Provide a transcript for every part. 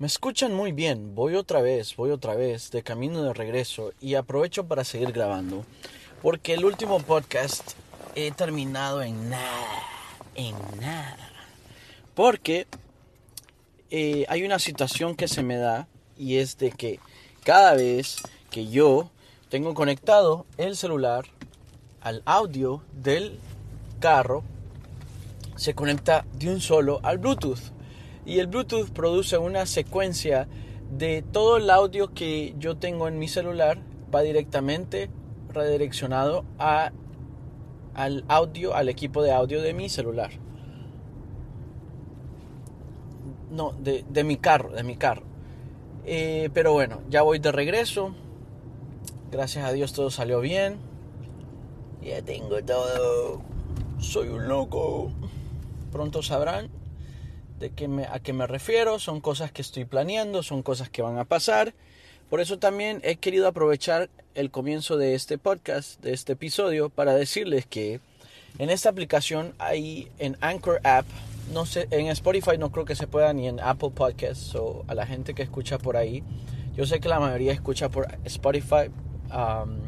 Me escuchan muy bien, voy otra vez, voy otra vez, de camino de regreso y aprovecho para seguir grabando, porque el último podcast he terminado en nada, en nada, porque eh, hay una situación que se me da y es de que cada vez que yo tengo conectado el celular al audio del carro, se conecta de un solo al Bluetooth y el Bluetooth produce una secuencia de todo el audio que yo tengo en mi celular va directamente redireccionado a, al audio, al equipo de audio de mi celular. No, de, de mi carro, de mi carro. Eh, pero bueno, ya voy de regreso. Gracias a Dios todo salió bien. Ya tengo todo. Soy un loco. Pronto sabrán de que me, a qué me refiero, son cosas que estoy planeando, son cosas que van a pasar. Por eso también he querido aprovechar el comienzo de este podcast, de este episodio, para decirles que en esta aplicación hay en Anchor App, no sé, en Spotify no creo que se pueda ni en Apple Podcasts o a la gente que escucha por ahí. Yo sé que la mayoría escucha por Spotify um,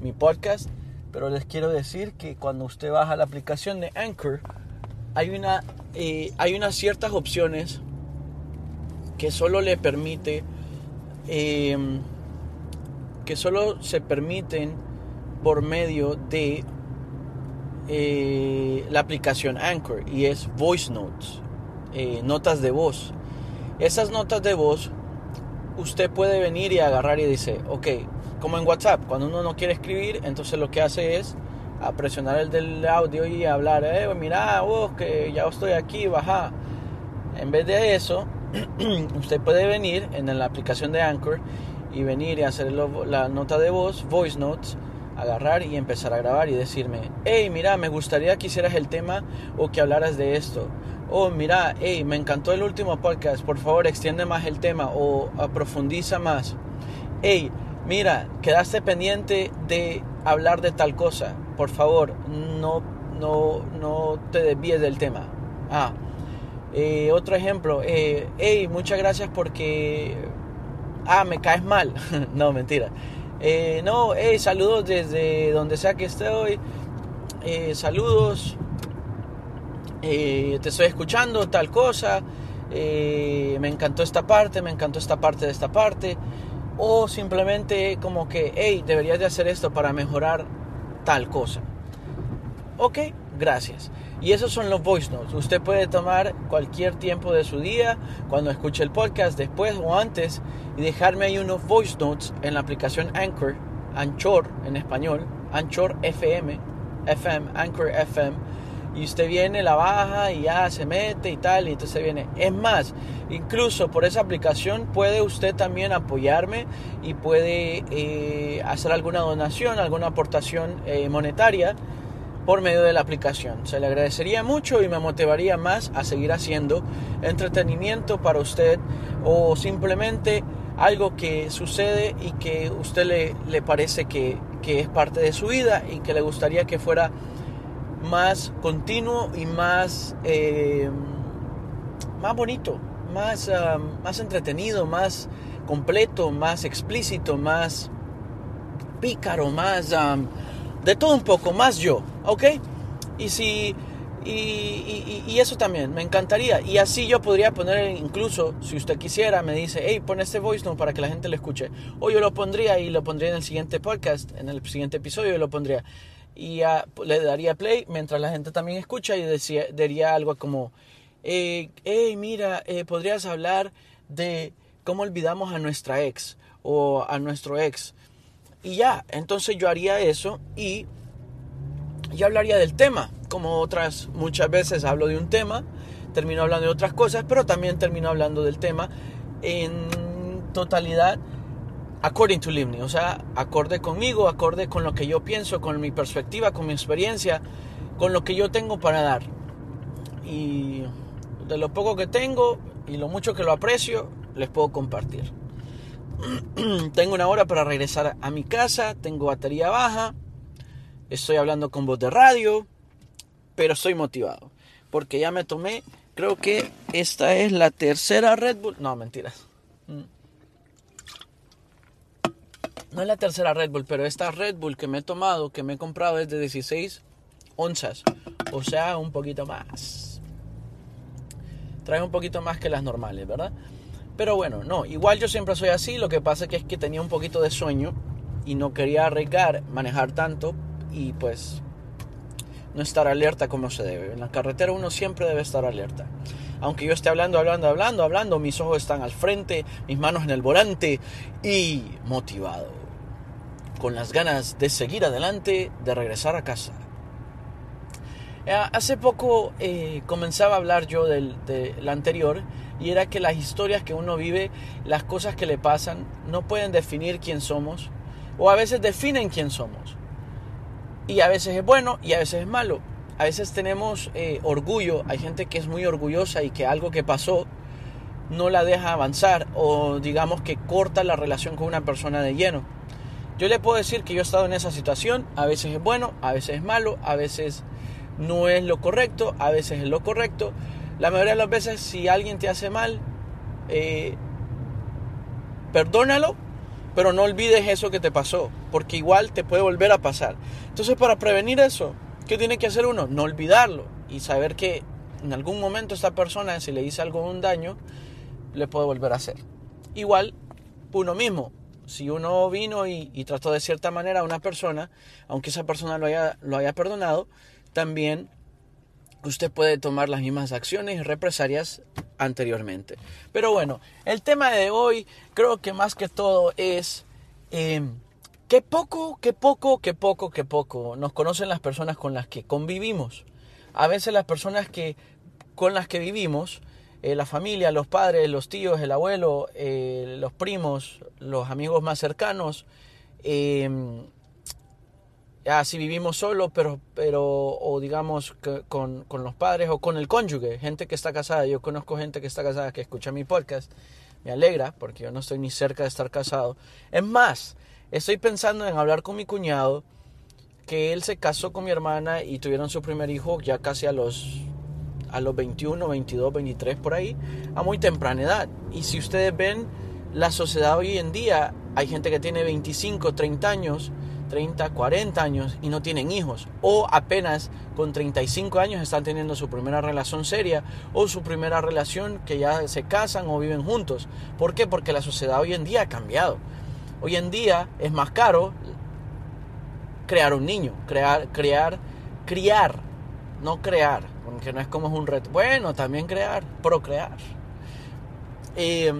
mi podcast, pero les quiero decir que cuando usted baja la aplicación de Anchor, hay, una, eh, hay unas ciertas opciones que solo le permite, em, que solo se permiten por medio de eh, la aplicación Anchor y es Voice Notes, eh, notas de voz. Esas notas de voz usted puede venir y agarrar y dice, ok, como en WhatsApp, cuando uno no quiere escribir, entonces lo que hace es a presionar el del audio y hablar, eh, mira, que ya estoy aquí, baja. En vez de eso, usted puede venir en la aplicación de Anchor y venir y hacer la nota de voz, voice notes, agarrar y empezar a grabar y decirme, hey, mira, me gustaría que hicieras el tema o que hablaras de esto. Oh, mira, hey, me encantó el último podcast, por favor extiende más el tema o profundiza más. Hey, mira, quedaste pendiente de hablar de tal cosa por favor, no, no, no te desvíes del tema. Ah, eh, otro ejemplo, eh, hey, muchas gracias porque, ah, me caes mal. no, mentira. Eh, no, hey, saludos desde donde sea que esté hoy. Eh, saludos. te estoy escuchando tal cosa. me encantó esta parte, me encantó esta parte de esta parte. O simplemente como que, hey, deberías de hacer esto para mejorar tal cosa. Ok, gracias. Y esos son los voice notes. Usted puede tomar cualquier tiempo de su día, cuando escuche el podcast, después o antes, y dejarme ahí unos voice notes en la aplicación Anchor, Anchor en español, Anchor FM, FM, Anchor FM. Y usted viene, la baja y ya se mete y tal, y entonces viene. Es más, incluso por esa aplicación puede usted también apoyarme y puede eh, hacer alguna donación, alguna aportación eh, monetaria por medio de la aplicación. Se le agradecería mucho y me motivaría más a seguir haciendo entretenimiento para usted o simplemente algo que sucede y que usted le, le parece que, que, es parte de su vida y que le gustaría que fuera más continuo y más, eh, más bonito, más, um, más entretenido, más completo, más explícito, más pícaro, más um, de todo un poco, más yo, ¿ok? Y si y, y, eso también, me encantaría. Y así yo podría poner, incluso si usted quisiera, me dice, hey, pon este voice note para que la gente lo escuche. O yo lo pondría y lo pondría en el siguiente podcast, en el siguiente episodio, yo lo pondría. Y le daría play mientras la gente también escucha y decía, diría algo como, hey, mira, eh, podrías hablar de cómo olvidamos a nuestra ex o a nuestro ex. Y ya, entonces yo haría eso y yo hablaría del tema, como otras muchas veces hablo de un tema, termino hablando de otras cosas, pero también termino hablando del tema en totalidad according to Livni, o sea, acorde conmigo, acorde con lo que yo pienso, con mi perspectiva, con mi experiencia, con lo que yo tengo para dar. Y de lo poco que tengo y lo mucho que lo aprecio, les puedo compartir. tengo una hora para regresar a mi casa, tengo batería baja, estoy hablando con voz de radio, pero estoy motivado porque ya me tomé creo que esta es la tercera Red Bull. No, mentiras. No es la tercera Red Bull, pero esta Red Bull que me he tomado, que me he comprado es de 16 onzas. O sea, un poquito más. Trae un poquito más que las normales, ¿verdad? Pero bueno, no, igual yo siempre soy así. Lo que pasa es que tenía un poquito de sueño y no quería arriesgar, manejar tanto y pues no estar alerta como se debe. En la carretera uno siempre debe estar alerta. Aunque yo esté hablando, hablando, hablando, hablando, mis ojos están al frente, mis manos en el volante y motivado. Con las ganas de seguir adelante, de regresar a casa. Eh, hace poco eh, comenzaba a hablar yo del, anterior y era que las historias que uno vive, las cosas que le pasan, no pueden definir quién somos o a veces definen quién somos. Y a veces es bueno y a veces es malo. A veces tenemos eh, orgullo, hay gente que es muy orgullosa y que algo que pasó no la deja avanzar o digamos que corta la relación con una persona de lleno. Yo le puedo decir que yo he estado en esa situación, a veces es bueno, a veces es malo, a veces no es lo correcto, a veces es lo correcto. La mayoría de las veces si alguien te hace mal, eh, perdónalo, pero no olvides eso que te pasó, porque igual te puede volver a pasar. Entonces para prevenir eso, ¿qué tiene que hacer uno? No olvidarlo y saber que en algún momento esta persona, si le hizo algún daño, le puede volver a hacer. Igual uno mismo, si uno vino y, trató de cierta manera a una persona, aunque esa persona lo haya, perdonado, también usted puede tomar las mismas acciones y represalias anteriormente. Pero bueno, el tema de hoy creo que más que todo es eh, poco, que poco, que poco, que poco nos conocen las personas con las que convivimos. A veces las personas que, con las que vivimos, eh, la familia, los padres, los tíos, el abuelo, eh, los primos, los amigos más cercanos, eh, ya si vivimos solo, pero, pero o digamos con, con, los padres o con el cónyuge, gente que está casada. Yo conozco gente que está casada que escucha mi podcast. Me alegra porque yo no estoy ni cerca de estar casado. Es más, estoy pensando en hablar con mi cuñado, que él se casó con mi hermana y tuvieron su primer hijo ya casi a los a los 21, 22, 23 por ahí, a muy temprana edad. Y si ustedes ven la sociedad hoy en día, hay gente que tiene 25, 30 años 30, 40 años y no tienen hijos. O apenas con 35 años están teniendo su primera relación seria o su primera relación que ya se casan o viven juntos. ¿Por qué? Porque la sociedad hoy en día ha cambiado. Hoy en día es más caro crear un niño, crear, crear, criar, no crear, porque no es como es un reto. Bueno, también crear, procrear. Eh,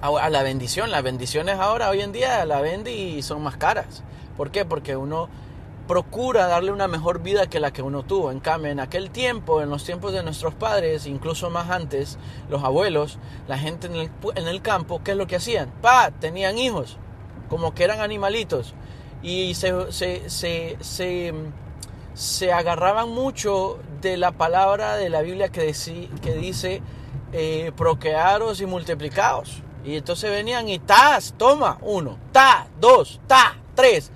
a la bendición. Las bendiciones ahora, hoy en día, la vende y son más caras. ¿Por qué? Porque uno procura darle una mejor vida que la que uno tuvo. En cambio, en aquel tiempo, en los tiempos de nuestros padres, incluso más antes, los abuelos, la gente en el, campo, ¿qué es lo que hacían? Pa, tenían hijos, como que eran animalitos. Y se, se, se, se agarraban mucho de la palabra de la Biblia que, que dice eh, procrearos y multiplicaos. Y entonces venían y tas, toma, uno, ta, dos, ta, tres.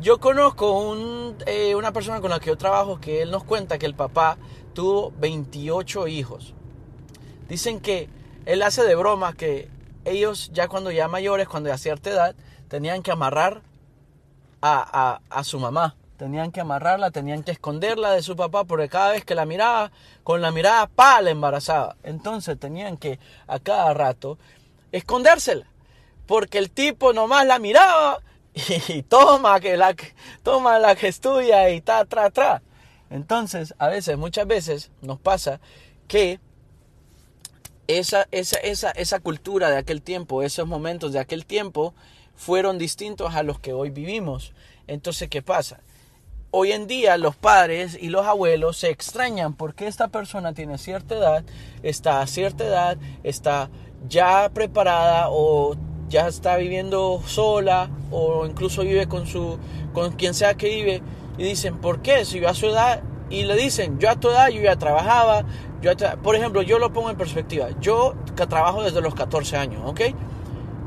Yo conozco un, eh, una persona con la que yo trabajo que él nos cuenta que el papá tuvo 28 hijos. Dicen que él hace de broma que ellos ya cuando ya mayores, cuando ya cierta edad, tenían que amarrar a, a, a su mamá. Tenían que amarrarla, tenían que esconderla de su papá porque cada vez que la miraba, con la mirada, pa, la embarazaba. Entonces tenían que a cada rato escondérsela. Porque el tipo nomás la miraba y, toma que la toma la que estudia y ta tra tra. Entonces, a veces, muchas veces nos pasa que esa, esa, esa, esa cultura de aquel tiempo, esos momentos de aquel tiempo, fueron distintos a los que hoy vivimos. Entonces, ¿qué pasa? Hoy en día los padres y los abuelos se extrañan porque esta persona tiene cierta edad, está a cierta edad, está ya preparada o ya está viviendo sola o incluso vive con su con quien sea que vive y dicen, "¿Por qué? Si yo a su edad" y le dicen, "Yo a tu edad yo ya trabajaba, yo por ejemplo, yo lo pongo en perspectiva. Yo trabajo desde los 14 años, ¿ok?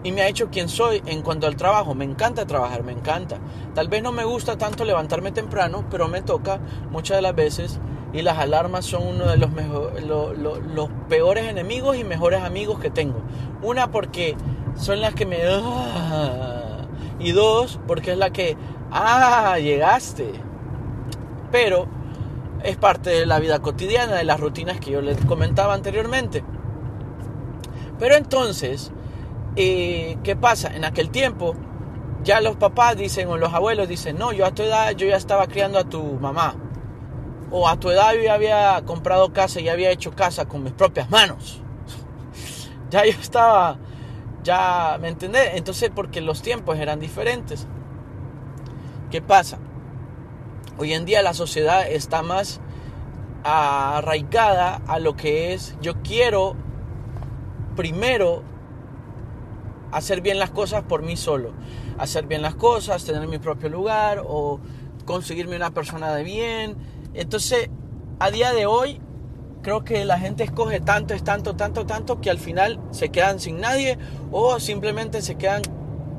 Y me ha hecho quien soy en cuanto al trabajo. Me encanta trabajar, me encanta. Tal vez no me gusta tanto levantarme temprano, pero me toca muchas de las veces y las alarmas son uno de los, los peores enemigos y mejores amigos que tengo. Una porque son las que me... Ah, y dos porque es la que... Ah, llegaste. Pero es parte de la vida cotidiana, de las rutinas que yo les comentaba anteriormente. Pero entonces, ¿qué pasa? En aquel tiempo, ya los papás dicen o los abuelos dicen, no, yo a tu edad yo ya estaba criando a tu mamá o a tu edad yo ya había comprado casa y había hecho casa con mis propias manos. ya yo estaba, ya, ¿me entendés? Entonces, porque los tiempos eran diferentes. ¿Qué pasa? Hoy en día la sociedad está más arraigada a lo que es yo quiero primero hacer bien las cosas por mí solo. Hacer bien las cosas, tener mi propio lugar o conseguirme una persona de bien entonces, a día de hoy, creo que la gente escoge tanto, es tanto, tanto, tanto, que al final se quedan sin nadie o simplemente se quedan,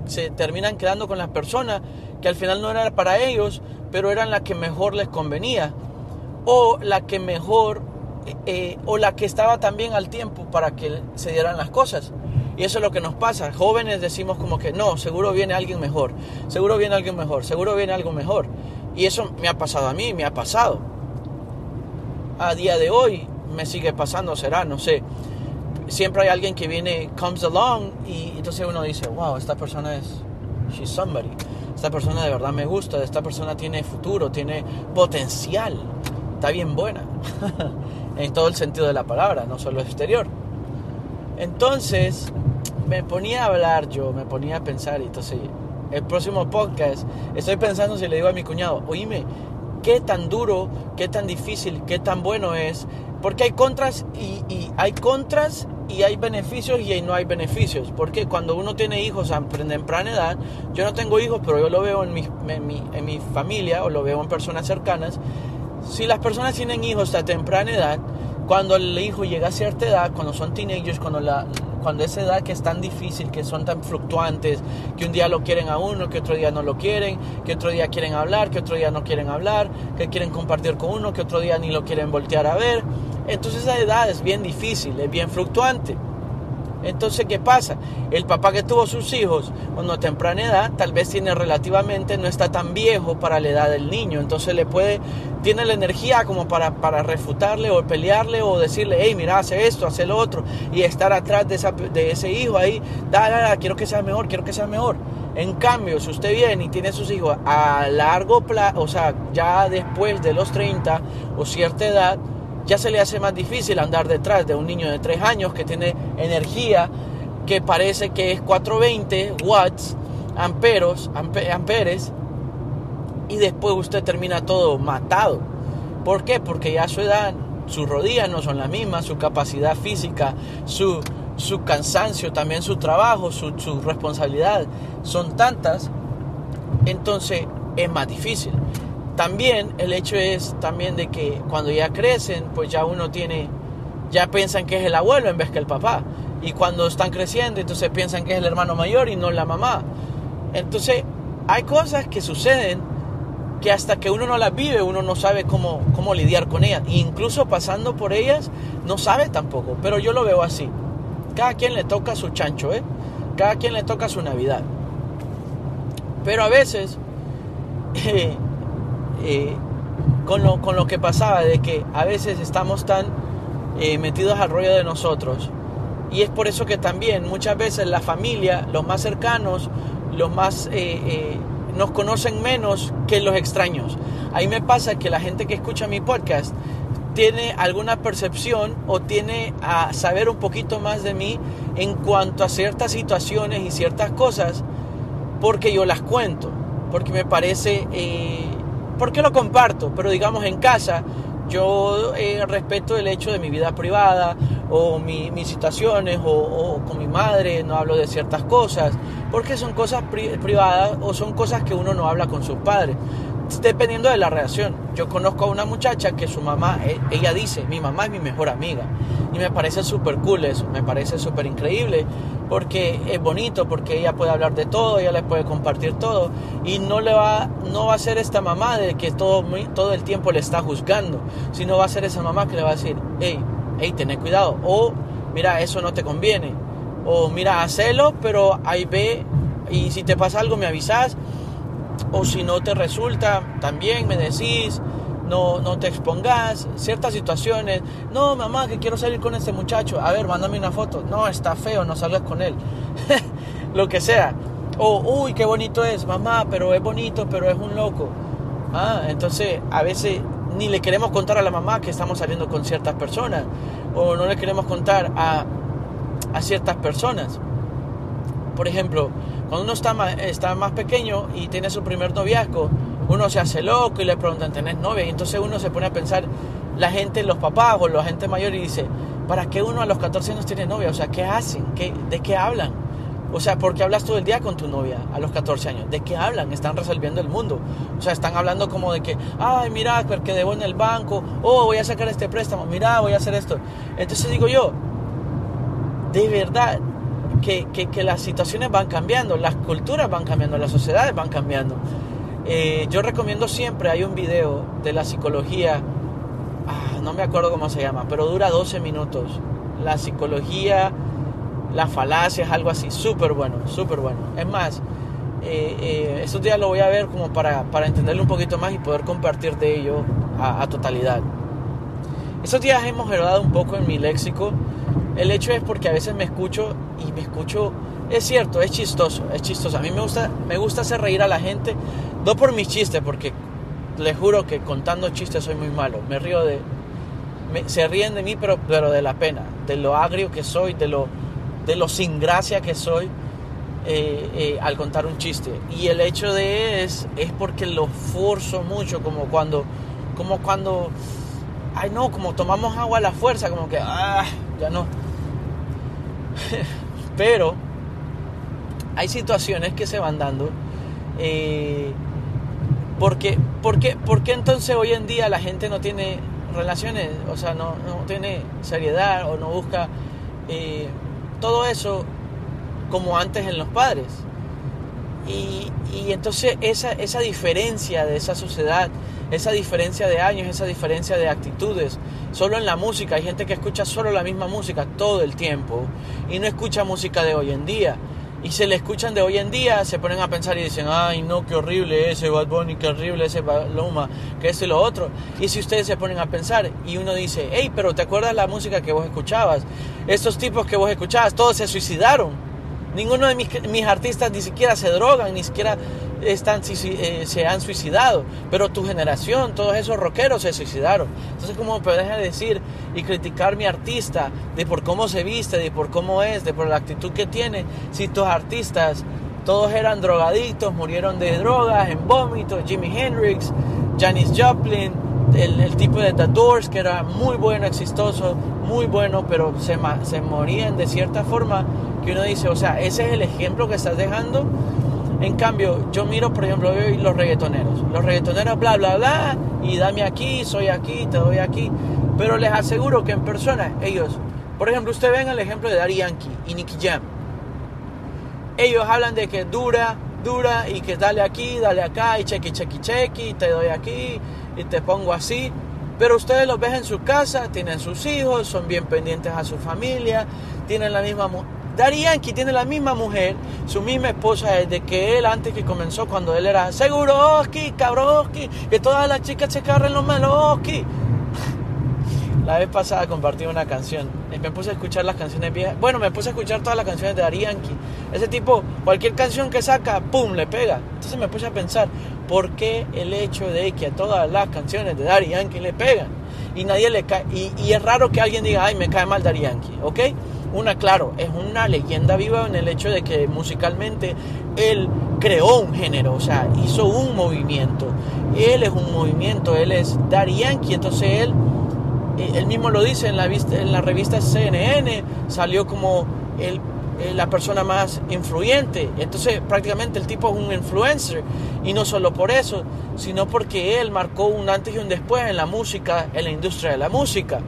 se terminan quedando con las personas que al final no eran para ellos, pero eran la que mejor les convenía o la que mejor eh, o la que estaba también al tiempo para que se dieran las cosas. Y eso es lo que nos pasa. Jóvenes decimos como que no, seguro viene alguien mejor, seguro viene alguien mejor, seguro viene algo mejor. Y eso me ha pasado a mí, me ha pasado. A día de hoy me sigue pasando, será, no sé. Siempre hay alguien que viene, comes along, y entonces uno dice, wow, esta persona es, she's somebody. Esta persona de verdad me gusta, esta persona tiene futuro, tiene potencial, está bien buena. en todo el sentido de la palabra, no solo exterior. Entonces, me ponía a hablar yo, me ponía a pensar, y entonces el próximo podcast, estoy pensando si le digo a mi cuñado, oíme, qué tan duro, qué tan difícil, qué tan bueno es, porque hay contras y, hay contras y hay beneficios y no hay beneficios, porque cuando uno tiene hijos a temprana edad, yo no tengo hijos, pero yo lo veo en mi, en mi, en mi familia o lo veo en personas cercanas, si las personas tienen hijos a temprana edad, cuando el hijo llega a cierta edad, cuando son teenagers, cuando la, cuando esa edad que es tan difícil, que son tan fluctuantes, que un día lo quieren a uno, que otro día no lo quieren, que otro día quieren hablar, que otro día no quieren hablar, que quieren compartir con uno, que otro día ni lo quieren voltear a ver. Entonces esa edad es bien difícil, es bien fluctuante. Entonces, ¿qué pasa? El papá que tuvo sus hijos cuando a temprana edad, tal vez tiene relativamente, no está tan viejo para la edad del niño. Entonces le puede, tiene la energía como para, para refutarle o pelearle o decirle, hey, mira, hace esto, hace lo otro. Y estar atrás de, de ese hijo ahí, dale, quiero que sea mejor, quiero que sea mejor. En cambio, si usted viene y tiene sus hijos a largo plazo, o sea, ya después de los 30 o cierta edad, ya se le hace más difícil andar detrás de un niño de 3 años que tiene energía que parece que es 420 watts, amperos, amperes, y después usted termina todo matado. ¿Por qué? Porque ya su edad sus rodillas no son las mismas, su capacidad física, su, su cansancio, también su trabajo, su, su responsabilidad son tantas, entonces es más difícil. También el hecho es también de que cuando ya crecen, pues ya uno tiene, ya piensan que es el abuelo en vez que el papá. Y cuando están creciendo, entonces piensan que es el hermano mayor y no la mamá. Entonces, hay cosas que suceden que hasta que uno no las vive, uno no sabe cómo, cómo lidiar con ellas. E incluso pasando por ellas, no sabe tampoco. Pero yo lo veo así. Cada quien le toca su chancho, ¿eh? Cada quien le toca su Navidad. Pero a veces eh, eh, con, lo, con, lo, que pasaba, de que a veces estamos tan eh, metidos al rollo de nosotros. Y es por eso que también muchas veces la familia, los más cercanos, los más... Eh, nos conocen menos que los extraños. Ahí me pasa que la gente que escucha mi podcast tiene alguna percepción o tiene a saber un poquito más de mí en cuanto a ciertas situaciones y ciertas cosas porque yo las cuento, porque me parece ¿Por qué lo comparto? Pero digamos en casa yo eh, respeto el hecho de mi vida privada o mis situaciones o, con mi madre no hablo de ciertas cosas porque son cosas privadas o son cosas que uno no habla con sus padres. Dependiendo de la reacción. Yo conozco a una muchacha que su mamá, e, ella dice, mi mamá es mi mejor amiga. Y me parece súper cool eso, me parece súper increíble, porque es bonito, porque ella puede hablar de todo, ella le puede compartir todo, y no, le va, no va a ser esta mamá de que todo, el tiempo le está juzgando, sino va a ser esa mamá que le va a decir, hey, hey, ten cuidado, o mira, eso no te conviene, o mira, hacelo, pero ahí ve, y si te pasa algo me avisas, o si no te resulta, también me decís, no, no te expongas, ciertas situaciones, no mamá que quiero salir con este muchacho, a ver, mándame una foto, no, está feo, no salgas con él, lo que sea, o uy, qué bonito es, mamá, pero es bonito, pero es un loco, ah, entonces a veces ni le queremos contar a la mamá que estamos saliendo con ciertas personas, o no le queremos contar a, a ciertas personas. Por ejemplo, cuando uno está más, está más pequeño y tiene su primer noviazgo, uno se hace loco y le preguntan, ¿tenés novia? Y entonces uno se pone a pensar, la gente, los papás o la gente mayor y dice, ¿para qué uno a los 14 años tiene novia? O sea, ¿qué hacen? ¿Qué, ¿De qué hablan? O sea, ¿por qué hablas todo el día con tu novia a los 14 años? ¿De qué hablan? Están resolviendo el mundo. O sea, están hablando como de que, ay, mira, porque debo en el banco, oh, voy a sacar este préstamo, mira, voy a hacer esto. Entonces digo yo, de verdad, que, que, las situaciones van cambiando, las culturas van cambiando, las sociedades van cambiando. Eh, yo recomiendo siempre, hay un video de la psicología, ah, no me acuerdo cómo se llama, pero dura 12 minutos. La psicología, las falacias, algo así, súper bueno, súper bueno. Es más, eh, eh, estos días lo voy a ver como para, para entenderlo un poquito más y poder compartir de ello a, a totalidad. Estos días hemos heredado un poco en mi léxico el hecho es porque a veces me escucho y me escucho, es cierto, es chistoso, es chistoso. A mí me gusta, me gusta hacer reír a la gente, no por mis chistes, porque les juro que contando chistes soy muy malo. Me río de, se ríen de mí, pero, de la pena, de lo agrio que soy, de lo, de sin gracia que soy eh, eh, al contar un chiste. Y el hecho de es, es porque lo forzo mucho, como cuando, como cuando, ay no, como tomamos agua a la fuerza, como que, ah, ya no Pero hay situaciones que se van dando. Eh, porque, porque, porque entonces hoy en día la gente no tiene relaciones, o sea, no, no tiene seriedad o no busca eh, todo eso como antes en los padres. Y, y entonces esa, esa diferencia de esa sociedad, esa diferencia de años, esa diferencia de actitudes, solo en la música, hay gente que escucha solo la misma música todo el tiempo y no escucha música de hoy en día. Y se le escuchan de hoy en día, se ponen a pensar y dicen, ay no, qué horrible ese Bad Bunny, qué horrible ese Loma, que ese y lo otro. Y si ustedes se ponen a pensar y uno dice, hey, pero ¿te acuerdas la música que vos escuchabas? Estos tipos que vos escuchabas, todos se suicidaron Ninguno de mis, artistas ni siquiera se drogan, ni siquiera están, eh, se han suicidado. Pero tu generación, todos esos rockeros se suicidaron. Entonces, ¿cómo puedes decir y criticar mi artista de por cómo se viste, de por cómo es, de por la actitud que tiene? Si tus artistas todos eran drogadictos, murieron de drogas, en vómitos, Jimi Hendrix, Janis Joplin, el, el, tipo de The Doors, que era muy bueno, exitoso, muy bueno, pero se, se morían de cierta forma que uno dice, o sea, ese es el ejemplo que estás dejando. En cambio, yo miro, por ejemplo, los reggaetoneros. Los reggaetoneros, bla, bla, bla, y dame aquí, soy aquí, te doy aquí. Pero les aseguro que en persona, ellos, por ejemplo, usted ven el ejemplo de Daddy Yankee y Nicky Jam. Ellos hablan de que dura, dura, y que dale aquí, dale acá, y chequi, chequi, chequi, te doy aquí, y te pongo así. Pero ustedes los ven en su casa, tienen sus hijos, son bien pendientes a su familia, tienen la misma Daddy tiene la misma mujer, su misma esposa desde que él, antes que comenzó, cuando él era Seguroski, Cabroski, que todas las chicas se carren los Meloski. La vez pasada compartí una canción. Me puse a escuchar las canciones viejas. Bueno, me puse a escuchar todas las canciones de Daddy Yankee. Ese tipo, cualquier canción que saca, ¡pum! le pega. Entonces me puse a pensar, ¿por qué el hecho de que a todas las canciones de Daddy le pegan? Y nadie le cae. Y, es raro que alguien diga, ay, me cae mal Daddy ¿ok? Una, claro, es una leyenda viva en el hecho de que musicalmente él creó un género, o sea, hizo un movimiento. Él es un movimiento, él es Daddy Yankee, entonces él, eh, él mismo lo dice en la, en la revista CNN, salió como el, eh, la persona más influyente. Entonces prácticamente el tipo es un influencer. Y no solo por eso, sino porque él marcó un antes y un después en la música, en la industria de la música.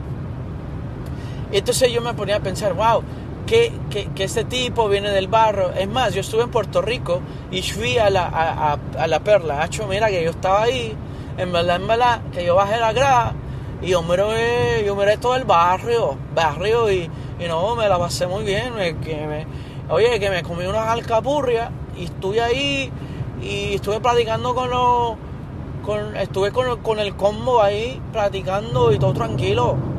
Entonces yo me ponía a pensar, wow, que, que, este tipo viene del barro. Es más, yo estuve en Puerto Rico y fui a la, a, la perla. Hacho, mira que yo estaba ahí, en verdad, en verdad, que yo bajé la grada y yo miré, yo miré todo el barrio, barrio y, y no, me la pasé muy bien. que me, oye, que me comí unas alcapurrias y estuve ahí y estuve platicando con los. Con, estuve con, con el combo ahí platicando y todo tranquilo.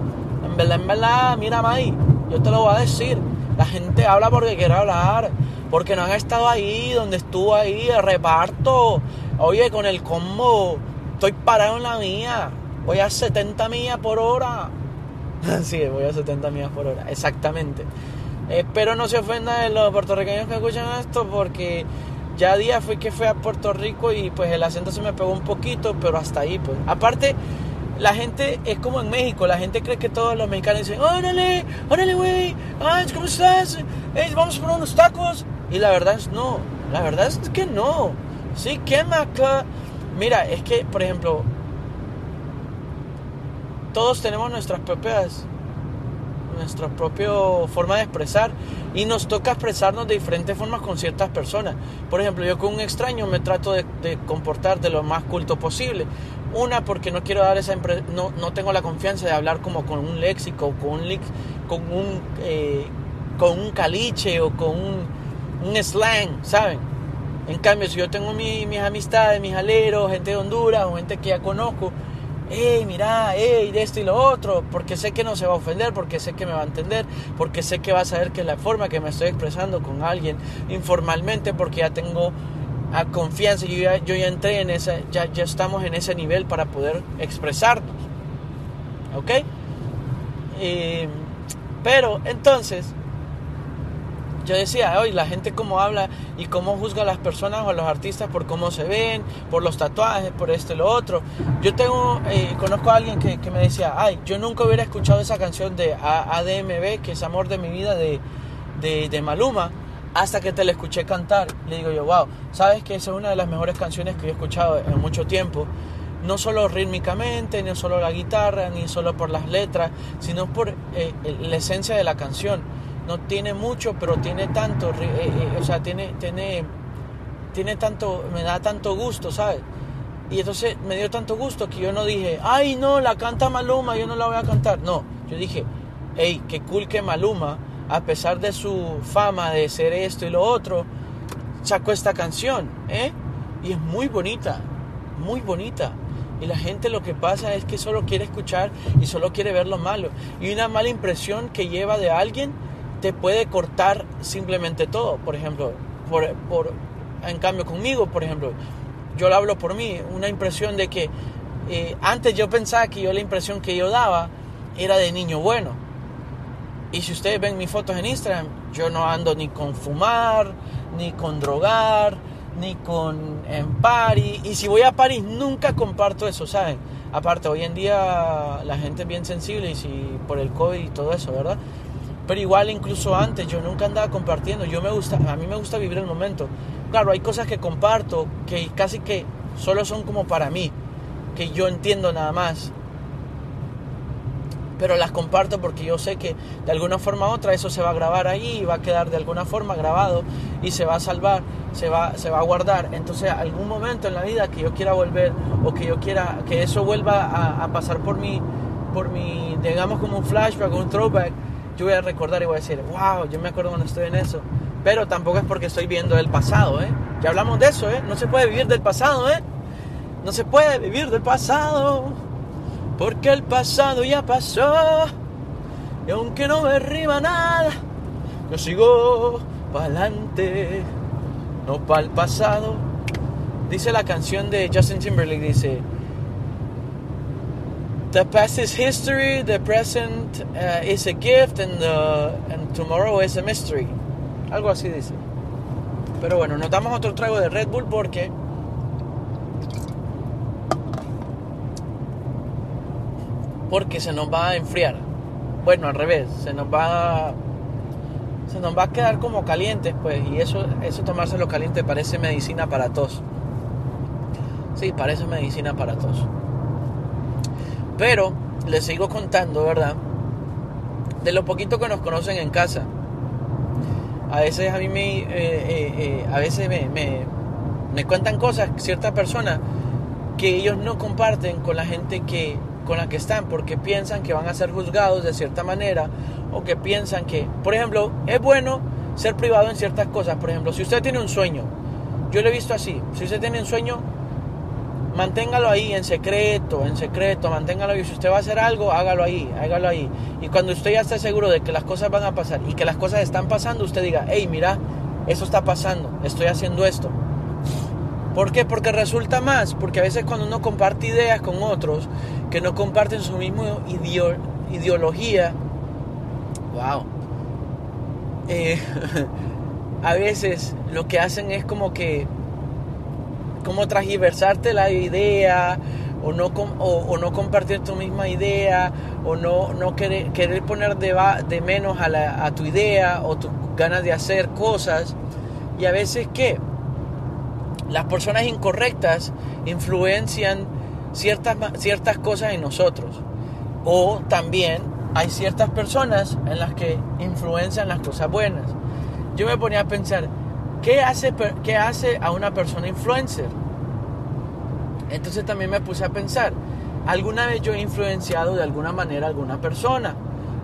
En verdad, en verdad, mira, May, yo te lo voy a decir. La gente habla porque quiere hablar, porque no han estado ahí donde estuvo ahí el reparto. Oye, con el combo, estoy parado en la mía. Voy a 70 millas por hora. sí, voy a 70 millas por hora, exactamente. Espero no se ofendan los puertorriqueños que escuchan esto porque ya día fui que fui a Puerto Rico y pues el acento se me pegó un poquito, pero hasta ahí pues. Aparte, la gente es como en México, la gente cree que todos los mexicanos dicen, órale, órale güey, ¿cómo estás? vamos por unos tacos. Y la verdad es no, la verdad es que no. Sí, que maca. Mira, es que, por ejemplo, todos tenemos nuestras propias nuestra propia forma de expresar y nos toca expresarnos de diferentes formas con ciertas personas. Por ejemplo, yo con un extraño me trato de, comportar de lo más culto posible. Una, porque no quiero dar esa no, no tengo la confianza de hablar como con un léxico, con un, con un, eh, con un caliche o con un, un slang, ¿saben? En cambio, si yo tengo mis amistades, mis aleros, gente de Honduras o gente que ya conozco, hey, mira, hey, de esto y lo otro, porque sé que no se va a ofender, porque sé que me va a entender, porque sé que va a saber que es la forma que me estoy expresando con alguien informalmente, porque ya tengo a confianza, yo ya, yo ya entré en esa, ya, ya estamos en ese nivel para poder expresarnos. ¿Ok? Pero entonces, yo decía, hoy la gente cómo habla y cómo juzga a las personas o a los artistas por cómo se ven, por los tatuajes, por esto y lo otro. Yo tengo, eh, conozco a alguien que, me decía, ay, yo nunca hubiera escuchado esa canción de ADMB, que es Amor de mi vida, de, de, Maluma, hasta que te la escuché cantar. Le digo yo, wow, sabes que esa es una de las mejores canciones que he escuchado en mucho tiempo. No solo rítmicamente, no solo la guitarra, ni solo por las letras, sino por eh, la esencia de la canción no tiene mucho, pero tiene tanto, eh, eh, o sea, tiene, tiene, tiene tanto, me da tanto gusto, ¿sabes? Y entonces me dio tanto gusto que yo no dije, ay, no, la canta Maluma, yo no la voy a cantar. No, yo dije, hey, qué cool que Maluma, a pesar de su fama de ser esto y lo otro, sacó esta canción, ¿eh? Y es muy bonita, muy bonita. Y la gente lo que pasa es que solo quiere escuchar y solo quiere ver lo malo. Y una mala impresión que lleva de alguien te puede cortar simplemente todo. Por ejemplo, por, en cambio conmigo, por ejemplo, yo lo hablo por mí, una impresión de que eh, antes yo pensaba que yo la impresión que yo daba era de niño bueno. Y si ustedes ven mis fotos en Instagram, yo no ando ni con fumar, ni con drogar, ni con en party. Y si voy a París, nunca comparto eso, ¿saben? Aparte, hoy en día la gente es bien sensible y si por el COVID y todo eso, ¿verdad? Pero igual incluso antes yo nunca andaba compartiendo. Yo me gusta, a mí me gusta vivir el momento. Claro, hay cosas que comparto que casi que solo son como para mí, que yo entiendo nada más. Pero las comparto porque yo sé que de alguna forma u otra eso se va a grabar ahí va a quedar de alguna forma grabado y se va a salvar, se va, se va a guardar. Entonces, algún momento en la vida que yo quiera volver o que yo quiera que eso vuelva a, pasar por mí, por mi, digamos como un flashback o un throwback, yo voy a recordar y voy a decir, wow, yo me acuerdo cuando estoy en eso. Pero tampoco es porque estoy viendo el pasado, ¿eh? Ya hablamos de eso, ¿eh? No se puede vivir del pasado, ¿eh? No se puede vivir del pasado. Porque el pasado ya pasó. Y aunque no me rima nada, yo sigo para adelante, no para el pasado. Dice la canción de Justin Timberlake, dice, the past is history, the present uh, is a gift, and, the, and tomorrow is a mystery. Algo así dice. Pero bueno, nos damos otro trago de Red Bull porque porque se nos va a enfriar. Bueno, al revés, se nos va se nos va a quedar como calientes, pues, y eso, eso tomárselo caliente parece medicina para tos. Sí, parece medicina para tos. Pero les sigo contando, ¿verdad? De lo poquito que nos conocen en casa. A veces a mí me, eh, eh, eh, a veces me, me cuentan cosas ciertas personas que ellos no comparten con la gente que con la que están porque piensan que van a ser juzgados de cierta manera o que piensan que, por ejemplo, es bueno ser privado en ciertas cosas. Por ejemplo, si usted tiene un sueño, yo lo he visto así, si usted tiene un sueño, manténgalo ahí en secreto, en secreto, manténgalo ahí. Si usted va a hacer algo, hágalo ahí, hágalo ahí. Y cuando usted ya esté seguro de que las cosas van a pasar y que las cosas están pasando, usted diga, hey, mira, eso está pasando, estoy haciendo esto. ¿Por qué? Porque resulta más, porque a veces cuando uno comparte ideas con otros que no comparten su misma ideología, wow, eh, a veces lo que hacen es como que, como transversarte la idea, o no, o, no compartir tu misma idea, o no, no querer, poner de, de menos a, a tu idea, o tus ganas de hacer cosas, y a veces, ¿qué? Las personas incorrectas influencian ciertas, ciertas cosas en nosotros. O también hay ciertas personas en las que influencian las cosas buenas. Yo me ponía a pensar, ¿qué hace, qué hace a una persona influencer? Entonces también me puse a pensar, alguna vez yo he influenciado de alguna manera a alguna persona.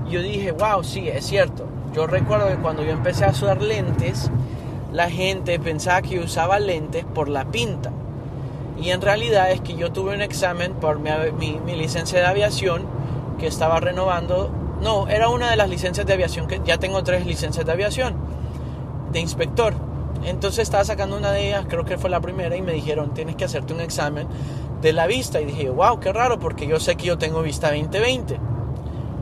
Yo dije, wow, sí, es cierto. Yo recuerdo que cuando yo empecé a usar lentes, la gente pensaba que usaba lentes por la pinta. Y en realidad es que yo tuve un examen por mi, mi, licencia de aviación que estaba renovando. No, era una de las licencias de aviación, que ya tengo tres licencias de aviación, de inspector. Entonces estaba sacando una de ellas, creo que fue la primera, y me dijeron, tienes que hacerte un examen de la vista. Y dije, wow, qué raro, porque yo sé que yo tengo vista 2020.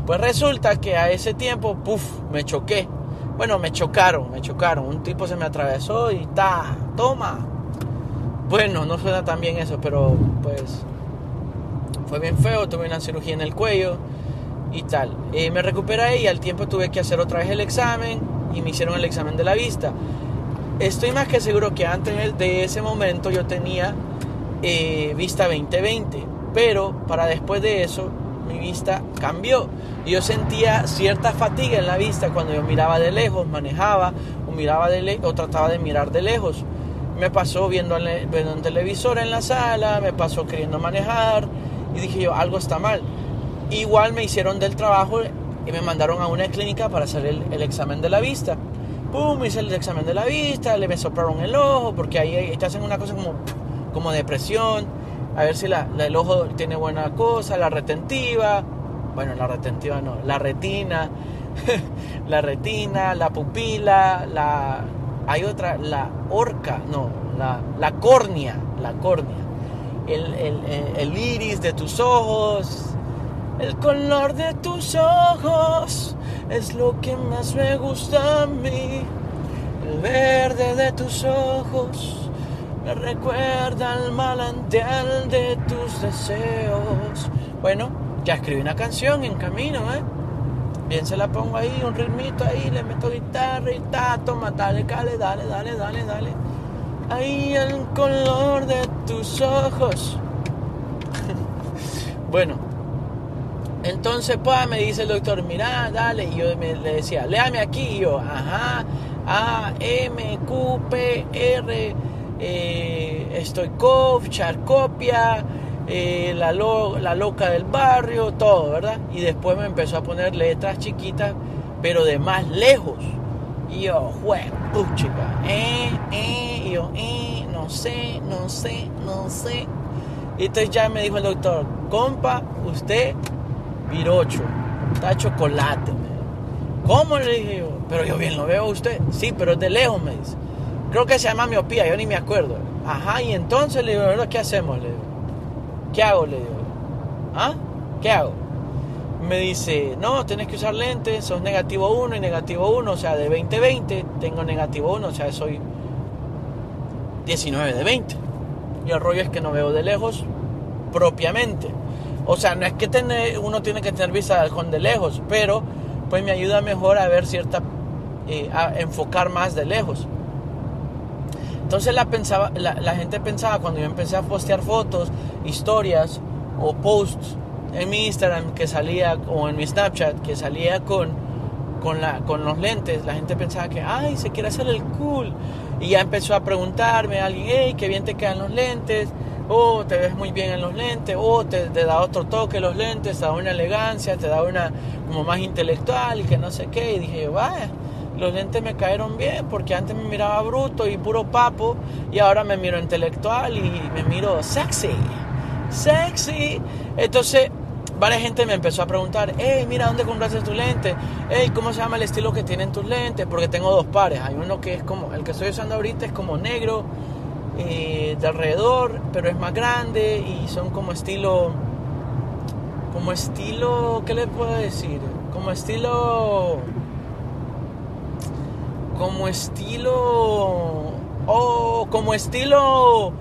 Pues resulta que a ese tiempo, puff, me choqué bueno, me chocaron, me chocaron. Un tipo se me atravesó y ta, toma. Bueno, no suena tan bien eso, pero pues fue bien feo. Tuve una cirugía en el cuello y tal. Eh, me recuperé y al tiempo tuve que hacer otra vez el examen y me hicieron el examen de la vista. Estoy más que seguro que antes de ese momento yo tenía eh, vista 2020, pero para después de eso mi vista cambió. Yo sentía cierta fatiga en la vista cuando yo miraba de lejos, manejaba o miraba o trataba de mirar de lejos. Me pasó viendo, viendo un televisor en la sala, me pasó queriendo manejar y dije yo, algo está mal. Igual me hicieron del trabajo y me mandaron a una clínica para hacer el, examen de la vista. Pum, hice el examen de la vista, le me soplaron el ojo porque ahí te hacen una cosa como, como depresión a ver si la, el ojo tiene buena cosa, la retentiva, bueno, la retentiva no, la retina, la retina, la pupila, la, hay otra, la orca, no, la, la córnea, la córnea, el, el, iris de tus ojos, el color de tus ojos es lo que más me gusta a mí, el verde de tus ojos me recuerda al manantial de tus deseos. Bueno, ya escribí una canción en camino, ¿eh? Bien se la pongo ahí, un ritmito ahí, le meto guitarra y ta, toma, dale, dale, dale, dale, dale, dale. Ahí el color de tus ojos. bueno, entonces, pues, me dice el doctor, mira, dale. Y yo le decía, léame aquí. Yo, ajá, A, M, Q, P, R, eh, Stoikov, Charcopia, eh, la, loca del barrio, todo, ¿verdad? Y después me empezó a poner letras chiquitas, pero de más lejos. Y yo, jue, chica, eh, eh, yo, eh, no sé, no sé, no sé. Y entonces ya me dijo el doctor, compa, usted, virocho, está chocolate. ¿Cómo le dije yo? Pero yo bien lo veo usted. Sí, pero es de lejos, me dice. Creo que se llama miopía, yo ni me acuerdo. Ajá, y entonces le digo, ¿qué hacemos? Le digo, ¿qué hago? Le digo, ¿ah? ¿Qué hago? Me dice, no, tenés que usar lentes, sos negativo 1 y negativo 1, o sea, de 20-20, tengo negativo 1, o sea, soy 19 de 20. Y el rollo es que no veo de lejos propiamente. O sea, no es que tener, uno tiene que tener vista de halcón de lejos, pero pues me ayuda mejor a ver cierta eh, a enfocar más de lejos. Entonces la, pensaba, la, gente pensaba cuando yo empecé a postear fotos, historias o posts en mi Instagram que salía o en mi Snapchat que salía con, con, la, con los lentes, la gente pensaba que, ay, se quiere hacer el cool. Y ya empezó a preguntarme a alguien, hey, qué bien te quedan los lentes, oh, te ves muy bien en los lentes, oh, te, da otro toque los lentes, te da una elegancia, te da una como más intelectual y que no sé qué. Y dije vaya, los lentes me cayeron bien porque antes me miraba bruto y puro papo y ahora me miro intelectual y me miro sexy, sexy. Entonces, varias gente me empezó a preguntar, hey, mira, ¿dónde compraste tus lentes? Hey, ¿cómo se llama el estilo que tienen tus lentes? Porque tengo dos pares. Hay uno que es como, el que estoy usando ahorita es como negro eh, de alrededor, pero es más grande y son como estilo, como estilo, ¿qué le puedo decir? Como estilo, como estilo, oh, como estilo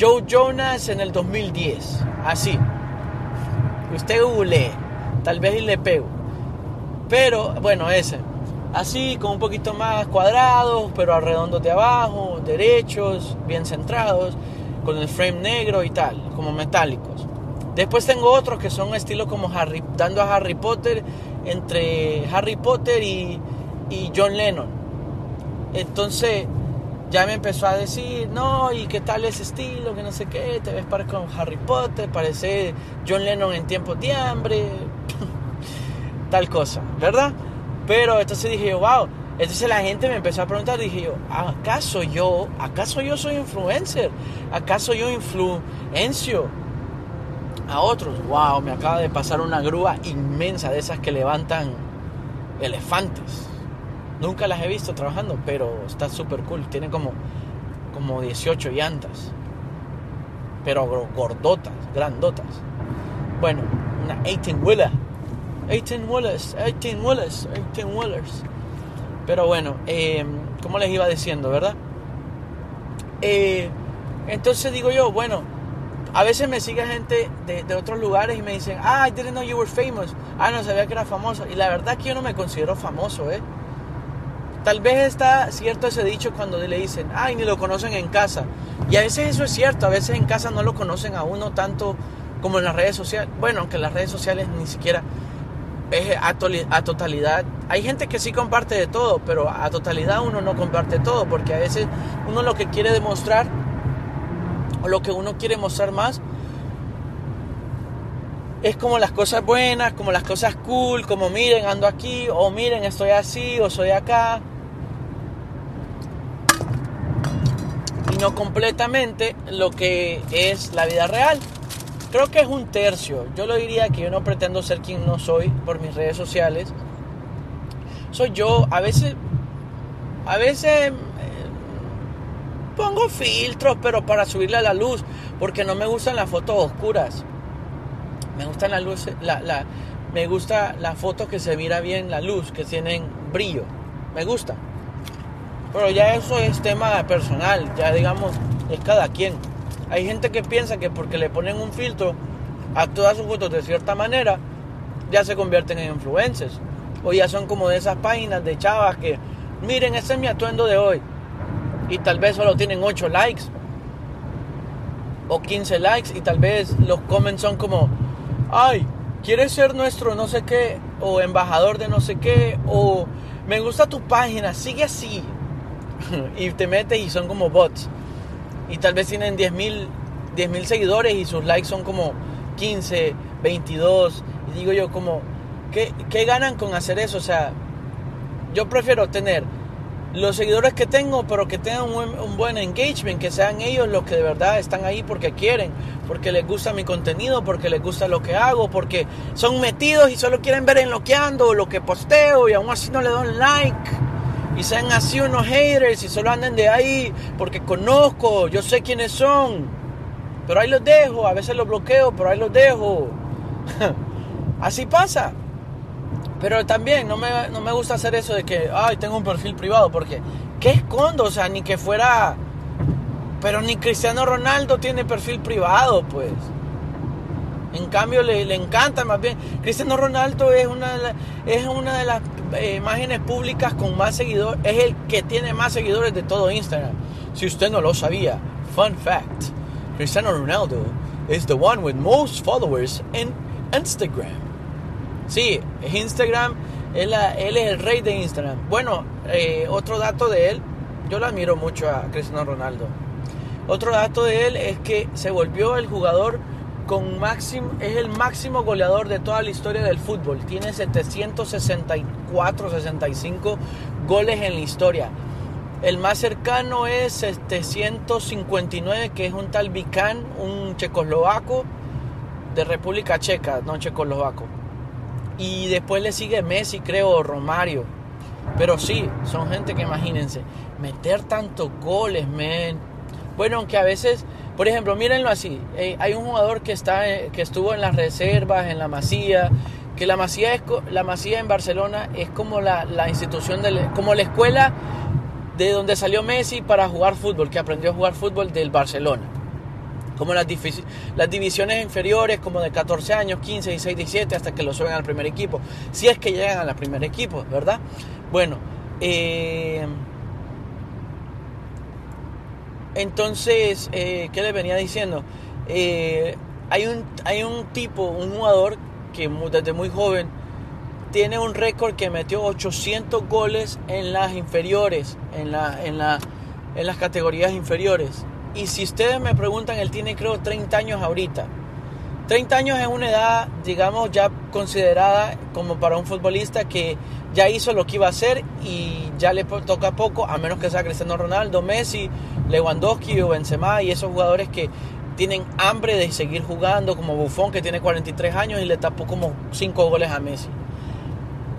Joe Jonas en el 2010, así. Usted google, tal vez y le pego. Pero bueno, ese. Así, con un poquito más cuadrados, pero redondos de abajo, derechos, bien centrados, con el frame negro y tal, como metálicos. Después tengo otros que son estilo como Harry, dando a Harry Potter, entre Harry Potter y, y John Lennon. Entonces, ya me empezó a decir, no, y qué tal ese estilo, que no sé qué, te ves para con Harry Potter, parece John Lennon en tiempos de hambre, tal cosa, ¿verdad? Pero entonces dije yo, wow, entonces la gente me empezó a preguntar, dije yo, ¿acaso yo, acaso yo soy influencer? ¿Acaso yo influencio a otros? Wow, me acaba de pasar una grúa inmensa de esas que levantan elefantes Nunca las he visto trabajando, pero está súper cool. Tiene como, como 18 llantas. Pero gordotas, grandotas. Bueno, una 18 wheeler. 18 wheelers, 18 wheelers, 18 wheelers. Pero bueno, eh, como les iba diciendo, ¿verdad? Eh, entonces digo yo, bueno, a veces me sigue gente de, de, otros lugares y me dicen, ah, I didn't know you were famous. Ah, no sabía que era famoso. Y la verdad que yo no me considero famoso, ¿eh? Tal vez está cierto ese dicho cuando le dicen, ay, ni lo conocen en casa. Y a veces eso es cierto, a veces en casa no lo conocen a uno tanto como en las redes sociales. Bueno, aunque en las redes sociales ni siquiera es a, totalidad. Hay gente que sí comparte de todo, pero a totalidad uno no comparte todo, porque a veces uno lo que quiere demostrar, o lo que uno quiere mostrar más, es como las cosas buenas, como las cosas cool, como miren, ando aquí, o miren, estoy así, o soy acá. No completamente lo que es la vida real. Creo que es un tercio. Yo lo diría que yo no pretendo ser quien no soy por mis redes sociales. Soy yo, a veces, a veces eh, pongo filtros, pero para subirle a la luz, porque no me gustan las fotos oscuras. Me gustan la luz, la, la, me gusta las fotos que se mira bien la luz, que tienen brillo. Me gusta. Pero ya eso es tema personal, ya digamos, es cada quien. Hay gente que piensa que porque le ponen un filtro a todas sus fotos de cierta manera, ya se convierten en influencers. O ya son como de esas páginas de chavas que, miren, ese es mi atuendo de hoy. Y tal vez solo tienen 8 likes. O 15 likes. Y tal vez los comments son como, ay, ¿quieres ser nuestro no sé qué? O embajador de no sé qué. O me gusta tu página, sigue así. y te metes y son como bots. Y tal vez tienen 10.000 10, seguidores y sus likes son como 15, 22. Y digo yo como, ¿qué, ¿qué ganan con hacer eso? O sea, yo prefiero tener los seguidores que tengo, pero que tengan un, un, buen engagement, que sean ellos los que de verdad están ahí porque quieren, porque les gusta mi contenido, porque les gusta lo que hago, porque son metidos y solo quieren ver en lo que ando, lo que posteo y aún así no le dan like y sean así unos haters y solo anden de ahí porque conozco, yo sé quiénes son. Pero ahí los dejo, a veces los bloqueo, pero ahí los dejo. así pasa. Pero también no me, no me gusta hacer eso de que, ay, tengo un perfil privado, porque ¿qué escondo? O sea, ni que fuera... Pero ni Cristiano Ronaldo tiene perfil privado, pues. En cambio, le, le encanta más bien. Cristiano Ronaldo es una, es una de las eh, imágenes públicas con más seguidores, es el que tiene más seguidores de todo Instagram. Si usted no lo sabía, fun fact, Cristiano Ronaldo is the one with most followers in Instagram. Sí, Instagram, él, él es el rey de Instagram. Bueno, eh, otro dato de él, yo lo admiro mucho a Cristiano Ronaldo. Otro dato de él es que se volvió el jugador con máximo, es el máximo goleador de toda la historia del fútbol. Tiene 764, 65 goles en la historia. El más cercano es 759, que es un tal Vican, un checoslovaco de República Checa, no checoslovaco. Y después le sigue Messi, creo, Romario. Pero sí, son gente que imagínense, meter tantos goles, men bueno, aunque a veces, por ejemplo, mírenlo así, eh, hay un jugador que, está, eh, que estuvo en las reservas, en la Masía, que la Masía, es, la Masía en Barcelona es como la, institución, de, como la escuela de donde salió Messi para jugar fútbol, que aprendió a jugar fútbol del Barcelona. Como las, las divisiones inferiores, como de 14 años, 15, 16, 17, hasta que lo suben al primer equipo. Si es que llegan al primer equipo, ¿verdad? Bueno, eh, entonces, eh, ¿qué le venía diciendo? Eh, hay, un, hay un tipo, un jugador que desde muy joven tiene un récord que metió 800 goles en las inferiores, en, la, en, la, en las categorías inferiores. Y si ustedes me preguntan, él tiene creo 30 años ahorita. 30 años es una edad, digamos, ya considerada como para un futbolista que ya hizo lo que iba a hacer y ya le toca poco, a menos que sea Cristiano Ronaldo, Messi, Lewandowski o Benzema y esos jugadores que tienen hambre de seguir jugando, como Buffon que tiene 43 años y le tapó como 5 goles a Messi.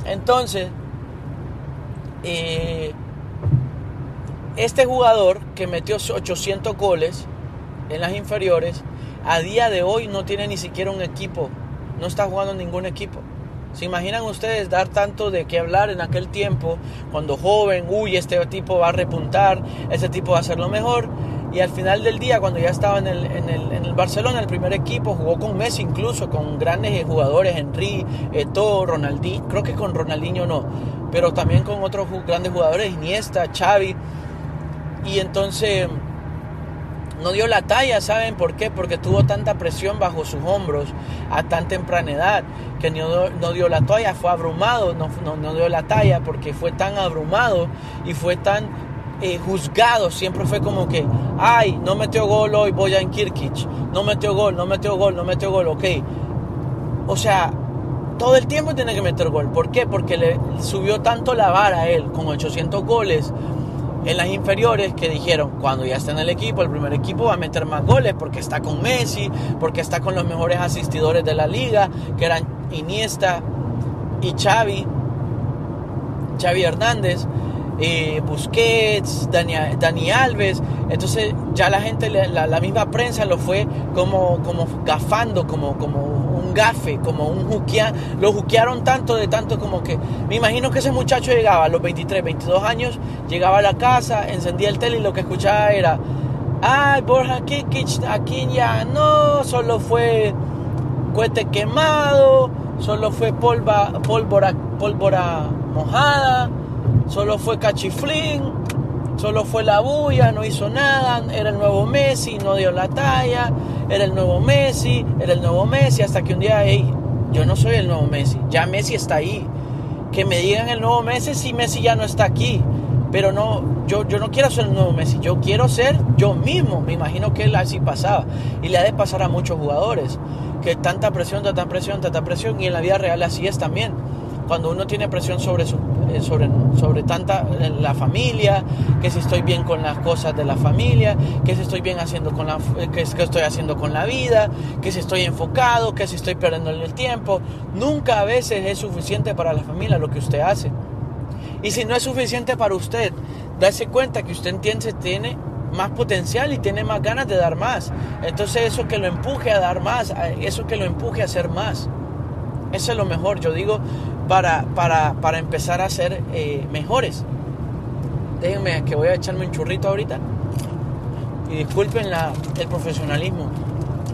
Entonces, eh, este jugador que metió 800 goles en las inferiores, a día de hoy no tiene ni siquiera un equipo, no está jugando ningún equipo. ¿Se imaginan ustedes dar tanto de qué hablar en aquel tiempo, cuando joven, uy, este tipo va a repuntar, este tipo va a ser lo mejor? Y al final del día, cuando ya estaba en el, en el, en el Barcelona, el primer equipo, jugó con Messi incluso, con grandes jugadores, Henry, Eto'o, Ronaldinho, creo que con Ronaldinho no, pero también con otros grandes jugadores, Iniesta, Xavi. Y entonces no dio la talla, ¿saben por qué? Porque tuvo tanta presión bajo sus hombros a tan temprana edad que no, dio la talla, fue abrumado, no, no, dio la talla porque fue tan abrumado y fue tan eh, juzgado, siempre fue como que, ay, no metió gol hoy voy en Kirkic, no metió gol, no metió gol, no metió gol, ok. O sea, todo el tiempo tiene que meter gol. ¿Por qué? Porque le subió tanto la vara a él con 800 goles en las inferiores que dijeron, cuando ya está en el equipo, el primer equipo va a meter más goles porque está con Messi, porque está con los mejores asistidores de la liga, que eran Iniesta y Xavi, Xavi Hernández, eh, Busquets, Dani, Dani, Alves. Entonces ya la gente, la, la, misma prensa lo fue como, como gafando, como, como gafe, como un juquea, lo juquearon tanto de tanto como que, me imagino que ese muchacho llegaba a los 23, 22 años, llegaba a la casa, encendía el tele y lo que escuchaba era, ay, Borja Kikic, aquí ya no, solo fue cohete quemado, solo fue polva, pólvora, pólvora mojada, solo fue cachiflín, solo fue la bulla, no hizo nada, era el nuevo Messi, no dio la talla, era el nuevo Messi, era el nuevo Messi, hasta que un día, hey, yo no soy el nuevo Messi, ya Messi está ahí. Que me digan el nuevo Messi si Messi ya no está aquí. Pero no, yo, yo no quiero ser el nuevo Messi, yo quiero ser yo mismo. Me imagino que él así pasaba. Y le ha de pasar a muchos jugadores. Que tanta presión, tanta presión, tanta presión. Y en la vida real así es también cuando uno tiene presión sobre, su, sobre, sobre tanta eh, la familia, que si estoy bien con las cosas de la familia, que si estoy bien haciendo con la, eh, que, que estoy haciendo con la vida, que si estoy enfocado, que si estoy perdiendo el tiempo. Nunca a veces es suficiente para la familia lo que usted hace. Y si no es suficiente para usted, darse cuenta que usted entiende, tiene más potencial y tiene más ganas de dar más. Entonces eso que lo empuje a dar más, eso que lo empuje a hacer más. Eso es lo mejor, yo digo, para, para, empezar a ser eh, mejores. Déjenme que voy a echarme un churrito ahorita. Y disculpen la, el profesionalismo.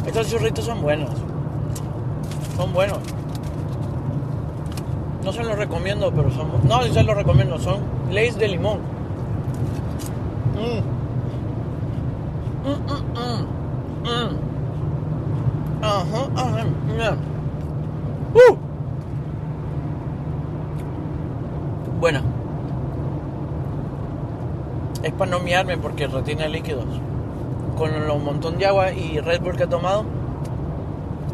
Estos churritos son buenos. Son buenos. No se los recomiendo, pero son... No, se los recomiendo. Son Lays de limón. Mm. Mm, mm, mm. Ajá, mira. Uh. Bueno. Es para no miarme porque retiene líquidos. Con un montón de agua y Red Bull que he tomado,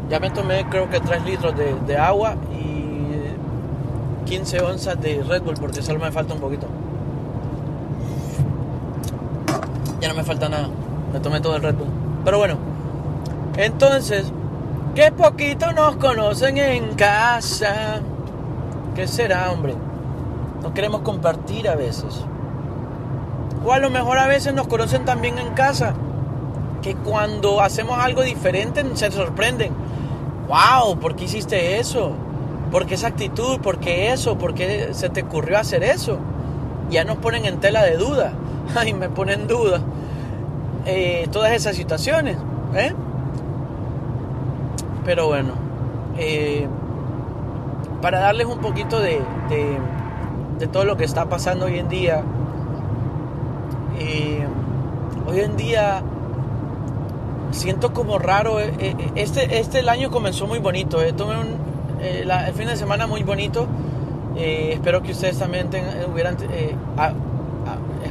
ya me tomé creo que 3 litros de, de agua y 15 onzas de Red Bull porque solo me falta un poquito. Ya no me falta nada. Me tomé todo el Red Bull. Pero bueno. Entonces, que poquito nos conocen en casa. ¿Qué será, hombre? No queremos compartir a veces. O a lo mejor a veces nos conocen también en casa. Que cuando hacemos algo diferente se sorprenden. ¡Wow! ¿Por qué hiciste eso? ¿Por qué esa actitud? ¿Por qué eso? ¿Por qué se te ocurrió hacer eso? Ya nos ponen en tela de duda. Ay, me ponen en duda. Eh, todas esas situaciones. ¿eh? Pero bueno, eh, para darles un poquito de, de, todo lo que está pasando hoy en día, eh, hoy en día siento como raro, eh, eh, este, este el año comenzó muy bonito, tuve un, la, el fin de semana muy bonito, espero que ustedes también tengan, hubieran...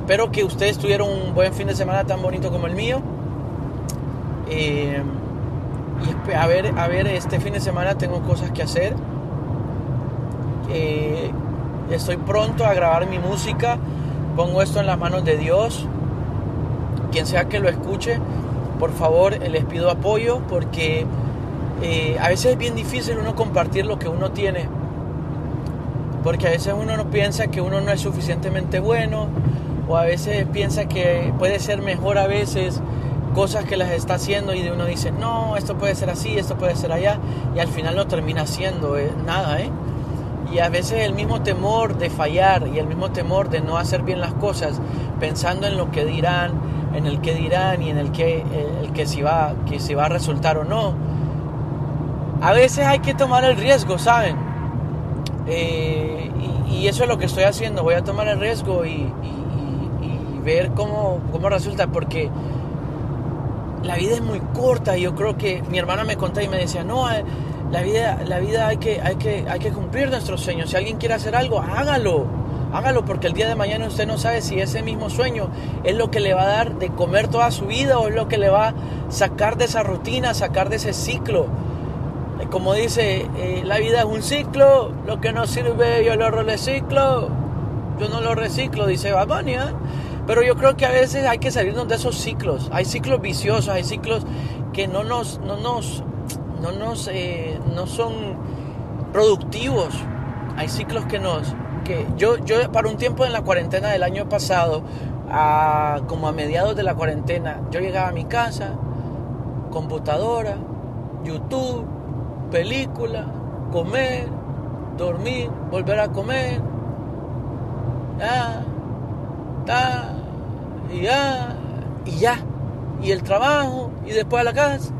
Espero que ustedes tuvieran un buen fin de semana tan bonito como el mío. Eh, y a ver, a ver, este fin de semana tengo cosas que hacer. Eh, estoy pronto a grabar mi música. Pongo esto en las manos de Dios. Quien sea que lo escuche, por favor, les pido apoyo porque eh, a veces es bien difícil uno compartir lo que uno tiene. Porque a veces uno no piensa que uno no es suficientemente bueno o a veces piensa que puede ser mejor a veces cosas que las está haciendo y de uno dice, no, esto puede ser así, esto puede ser allá, y al final no termina haciendo eh, nada, ¿eh? Y a veces el mismo temor de fallar y el mismo temor de no hacer bien las cosas, pensando en lo que dirán, en el que dirán y en el que, el que, si va, que si va a resultar o no. A veces hay que tomar el riesgo, ¿saben? Eh, y, y, eso es lo que estoy haciendo, voy a tomar el riesgo y, y, y ver cómo, cómo resulta, porque la vida es muy corta. Yo creo que mi hermana me contaba y me decía, no, eh, la vida, la vida hay, que, hay, que, hay que cumplir nuestros sueños. Si alguien quiere hacer algo, hágalo. Hágalo porque el día de mañana usted no sabe si ese mismo sueño es lo que le va a dar de comer toda su vida o es lo que le va a sacar de esa rutina, sacar de ese ciclo. Eh, como dice, eh, la vida es un ciclo, lo que no sirve yo lo reciclo, yo no lo reciclo, dice Babania. Pero yo creo que a veces hay que salirnos de esos ciclos. Hay ciclos viciosos, hay ciclos que no nos, no nos, no nos, eh, no son productivos. Hay ciclos que nos, que yo, yo para un tiempo en la cuarentena del año pasado, a, como a mediados de la cuarentena, yo llegaba a mi casa, computadora, YouTube, película, comer, dormir, volver a comer, ya, ta, y ya, y ya, y el trabajo, y después a la casa.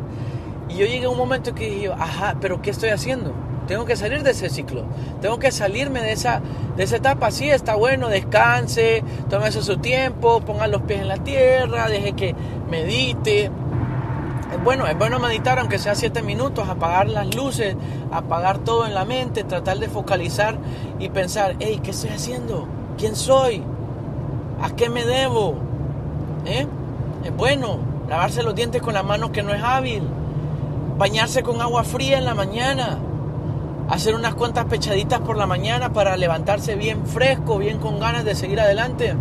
Y yo llegué a un momento que dije, ajá, pero ¿qué estoy haciendo? Tengo que salir de ese ciclo, tengo que salirme de esa, de esa etapa. Sí, está bueno, descanse, tómese su tiempo, ponga los pies en la tierra, deje que medite. Bueno, es bueno meditar, aunque sea siete minutos, apagar las luces, apagar todo en la mente, tratar de focalizar y pensar, hey, ¿qué estoy haciendo? ¿Quién soy? ¿A qué me debo? ¿Eh? Es bueno lavarse los dientes con la mano que no es hábil, bañarse con agua fría en la mañana, hacer unas cuantas pechaditas por la mañana para levantarse bien fresco, bien con ganas de seguir adelante.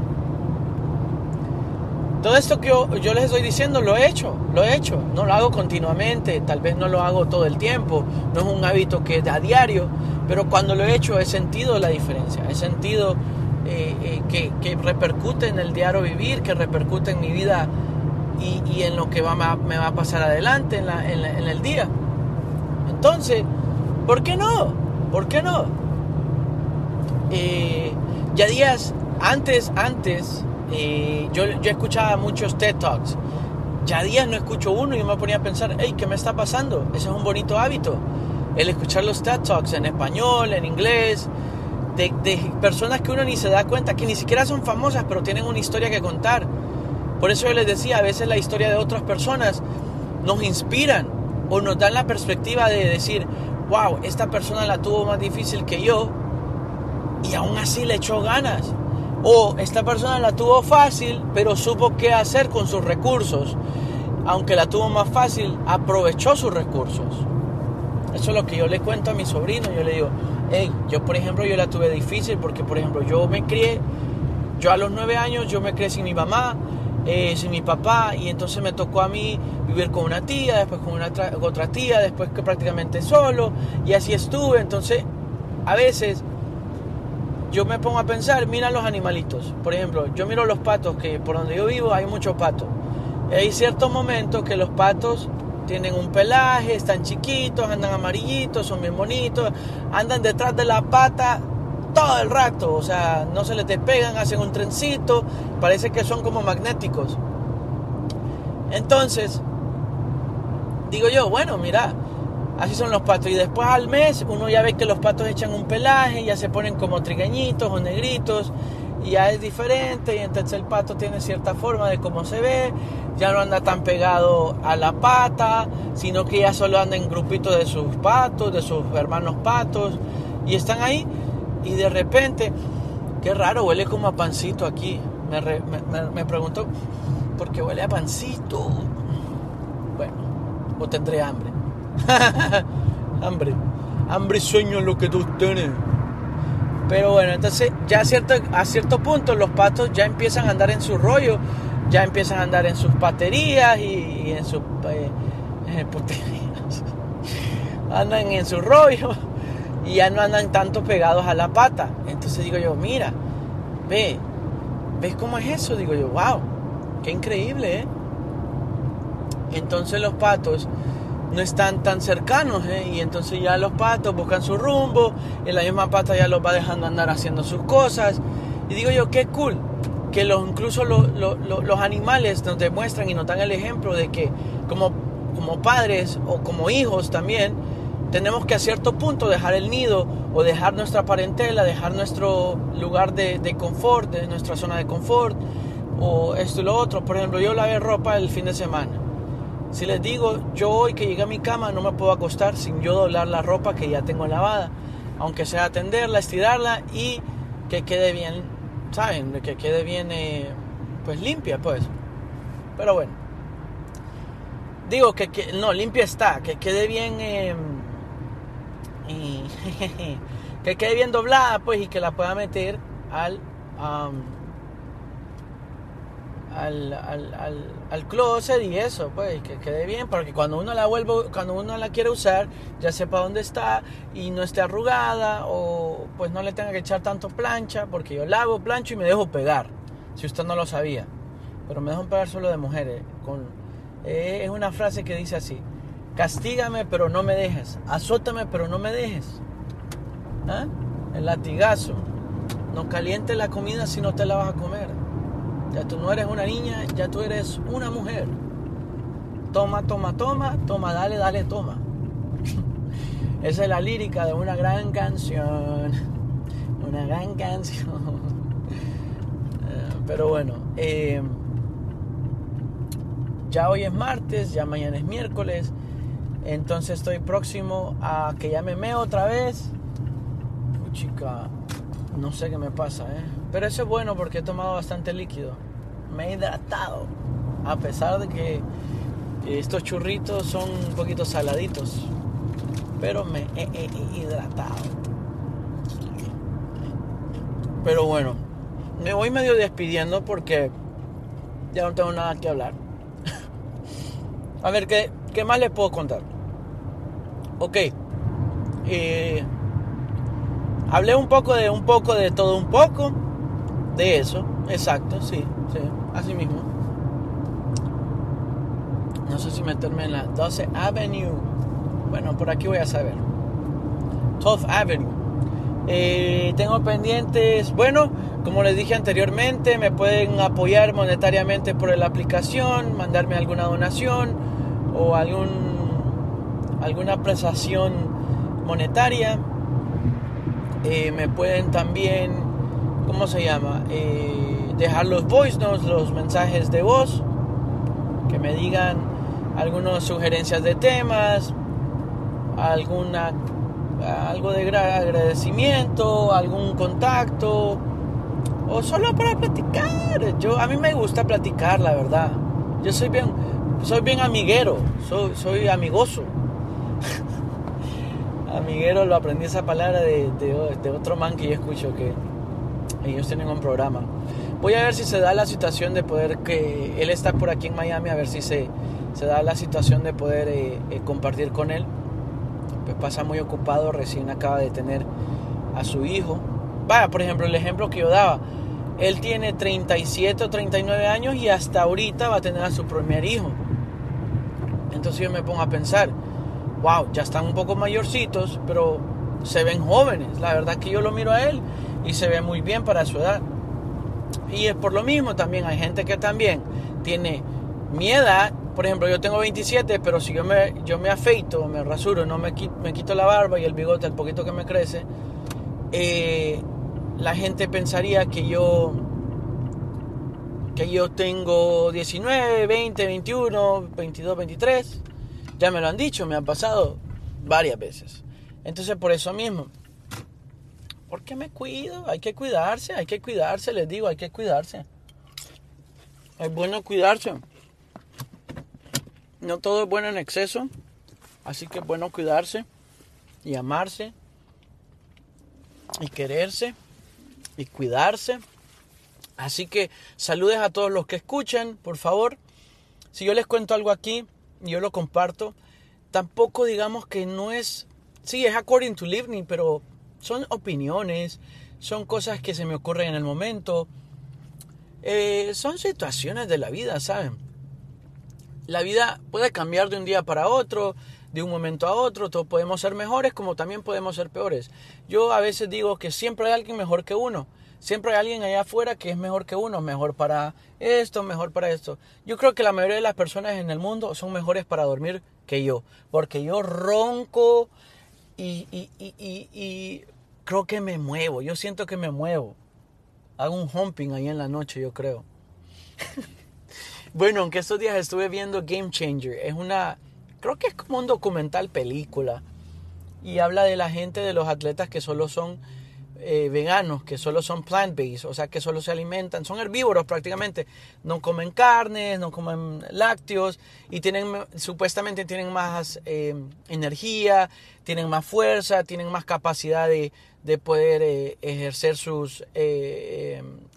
Todo esto que yo, yo, les estoy diciendo lo he hecho, lo he hecho, no lo hago continuamente, tal vez no lo hago todo el tiempo, no es un hábito que a diario, pero cuando lo he hecho he sentido la diferencia, he sentido eh, eh, que, que, repercute en el diario vivir, que repercute en mi vida y, y en lo que va, me va a pasar adelante en, la, en, el día. Entonces, ¿por qué no? ¿Por qué no? Eh, ya días antes, antes, eh, yo, yo escuchaba muchos TED Talks. Ya días no escucho uno y me ponía a pensar, hey, ¿qué me está pasando? Ese es un bonito hábito. el escuchar los TED Talks en español, en inglés, de, personas que uno ni se da cuenta, que ni siquiera son famosas, pero tienen una historia que contar. Por eso yo les decía, a veces la historia de otras personas nos inspiran o nos dan la perspectiva de decir, wow, esta persona la tuvo más difícil que yo y aún así le echó ganas. O esta persona la tuvo fácil, pero supo qué hacer con sus recursos. Aunque la tuvo más fácil, aprovechó sus recursos. Eso es lo que yo le cuento a mi sobrino. Yo le digo, hey, yo por ejemplo, yo la tuve difícil porque, por ejemplo, yo me crié, yo a los nueve años, yo me crié sin mi mamá, eh, sin mi papá, y entonces me tocó a mí vivir con una tía, después con, otra tía, después que prácticamente solo, y así estuve. Entonces, a veces yo me pongo a pensar, mira los animalitos. Por ejemplo, yo miro los patos, que por donde yo vivo hay muchos patos. hay ciertos momentos que los patos tienen un pelaje, están chiquitos, andan amarillitos, son bien bonitos, andan detrás de la pata todo el rato, o sea, no se les despegan, hacen un trencito, parece que son como magnéticos. Entonces, digo yo, bueno, mira, así son los patos. Y después al mes uno ya ve que los patos echan un pelaje, ya se ponen como trigueñitos o negritos, y ya es diferente, y entonces el pato tiene cierta forma de cómo se ve, ya no anda tan pegado a la pata, sino que ya solo anda en grupitos de sus patos, de sus hermanos patos, y están ahí, y de repente, qué raro, huele como a pancito aquí. Me, me, pregunto, ¿por qué huele a pancito? Bueno, o tendré hambre. hambre, hambre y sueño es lo que tú tienes. Pero bueno, entonces ya a cierto, a cierto punto los patos ya empiezan a andar en su rollo ya empiezan a andar en sus paterías y, en sus eh, andan en su rollo y ya no andan tanto pegados a la pata. Entonces digo yo, mira, ve, ¿ves cómo es eso? Digo yo, wow, qué increíble, ¿eh? Entonces los patos no están tan cercanos, ¿eh? Y entonces ya los patos buscan su rumbo, y la misma pata ya los va dejando andar haciendo sus cosas. Y digo yo, qué cool, que los, incluso los, animales nos demuestran y nos dan el ejemplo de que como, como padres o como hijos también, tenemos que a cierto punto dejar el nido o dejar nuestra parentela, dejar nuestro lugar de, de confort, nuestra zona de confort, o esto y lo otro. Por ejemplo, yo lavé ropa el fin de semana. Si les digo, yo hoy que llegué a mi cama no me puedo acostar sin yo doblar la ropa que ya tengo lavada, aunque sea atenderla, estirarla y que quede bien ¿saben? Que quede bien, eh, pues limpia, pues. Pero bueno. Digo que, no, limpia está, que quede bien, em, que quede bien doblada, pues, y que la pueda meter al, al, al, al, closet y eso, pues, que quede bien, porque cuando uno la vuelve, cuando uno la quiere usar, ya sepa dónde está y no esté arrugada o pues no le tenga que echar tanto plancha, porque yo lavo, plancho y me dejo pegar, si usted no lo sabía, pero me dejo pegar solo de mujeres, con, eh, es una frase que dice así, castígame pero no me dejes, azótame pero no me dejes, ¿Ah? el latigazo, no caliente la comida si no te la vas a comer. Ya tú no eres una niña, ya tú eres una mujer. Toma, toma, toma, toma, dale, dale, toma. Esa es la lírica de una gran canción. Una gran canción. Eh, pero bueno, eh, ya hoy es martes, ya mañana es miércoles. Entonces estoy próximo a que ya me meo otra vez. chica, no sé qué me pasa, ¿eh? Pero eso es bueno porque he tomado bastante líquido. Me he hidratado. A pesar de que estos churritos son un poquito saladitos. Pero me he, hidratado. Pero bueno, me voy medio despidiendo porque ya no tengo nada que hablar. A ver, ¿qué, ¿qué, más les puedo contar? Ok. Eh, hablé un poco de un poco de todo un poco de eso, exacto, sí, sí, así mismo. No sé si meterme en la 12 Avenue. Bueno, por aquí voy a saber. 12 Avenue. Eh, tengo pendientes, bueno, como les dije anteriormente, me pueden apoyar monetariamente por la aplicación, mandarme alguna donación o algún, alguna prestación monetaria. Eh, me pueden también, ¿cómo se llama? Eh, dejar los voice notes, los mensajes de voz, que me digan algunas sugerencias de temas, alguna algo de agradecimiento, algún contacto o solo para platicar. Yo a mí me gusta platicar, la verdad. Yo soy bien soy bien amiguero, soy, soy amigoso. Amiguero lo aprendí esa palabra de, de, otro man que yo escucho que ellos tienen un programa. Voy a ver si se da la situación de poder que él está por aquí en Miami, a ver si se, se da la situación de poder eh, eh, compartir con él. Pues pasa muy ocupado, recién acaba de tener a su hijo. Vaya, por ejemplo, el ejemplo que yo daba. Él tiene 37 o 39 años y hasta ahorita va a tener a su primer hijo. Entonces yo me pongo a pensar, wow, ya están un poco mayorcitos, pero se ven jóvenes. La verdad que yo lo miro a él y se ve muy bien para su edad. Y es por lo mismo también hay gente que también tiene mi edad. Por ejemplo, yo tengo 27, pero si yo me, yo me afeito, me rasuro, no me quito, me quito la barba y el bigote, el poquito que me crece, eh, la gente pensaría que yo que yo tengo 19, 20, 21, 22, 23. Ya me lo han dicho, me han pasado varias veces. Entonces por eso mismo, porque me cuido, hay que cuidarse, hay que cuidarse, les digo, hay que cuidarse. Es bueno cuidarse. No todo es bueno en exceso, así que es bueno cuidarse y amarse y quererse y cuidarse Así que saludes a todos los que escuchan, por favor. Si yo les cuento algo aquí, yo lo comparto. Tampoco digamos que no es, sí, es according to living, pero son opiniones, son cosas que se me ocurren en el momento. Eh, son situaciones de la vida, ¿saben? La vida puede cambiar de un día para otro, de un momento a otro. Todos podemos ser mejores como también podemos ser peores. Yo a veces digo que siempre hay alguien mejor que uno. Siempre hay alguien allá afuera que es mejor que uno, mejor para esto, mejor para esto. Yo creo que la mayoría de las personas en el mundo son mejores para dormir que yo, porque yo ronco y, y, creo que me muevo, yo siento que me muevo. Hago un humping ahí en la noche, yo creo. bueno, aunque estos días estuve viendo Game Changer, es una, creo que es como un documental película y habla de la gente, de los atletas que solo son eh, veganos que solo son plant-based, o sea, que solo se alimentan, son herbívoros prácticamente, no comen carnes, no comen lácteos y tienen, supuestamente tienen más eh, energía, tienen más fuerza, tienen más capacidad de, de poder eh, ejercer sus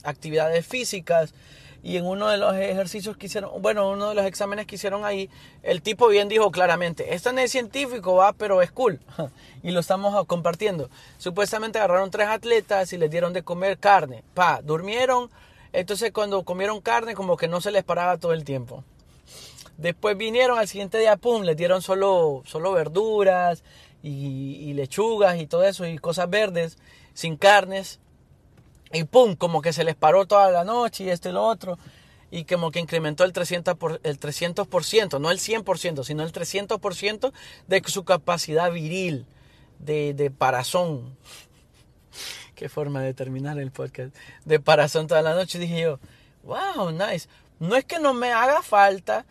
actividades físicas y en uno de los ejercicios que hicieron, bueno, uno de los exámenes que hicieron ahí, el tipo bien dijo claramente, esto no es científico, va, pero es cool. y lo estamos compartiendo. Supuestamente agarraron tres atletas y les dieron de comer carne. Pa, durmieron, entonces cuando comieron carne como que no se les paraba todo el tiempo. Después vinieron al siguiente día, pum, les dieron solo, solo verduras y, y lechugas y todo eso y cosas verdes, sin carnes. Y pum, como que se les paró toda la noche y esto y lo otro. Y como que incrementó el 300%, por, el 300% no el 100%, sino el 300% de su capacidad viril, de, de parazón. Qué forma de terminar el podcast. De parazón toda la noche. dije yo, wow, nice. No es que no me haga falta,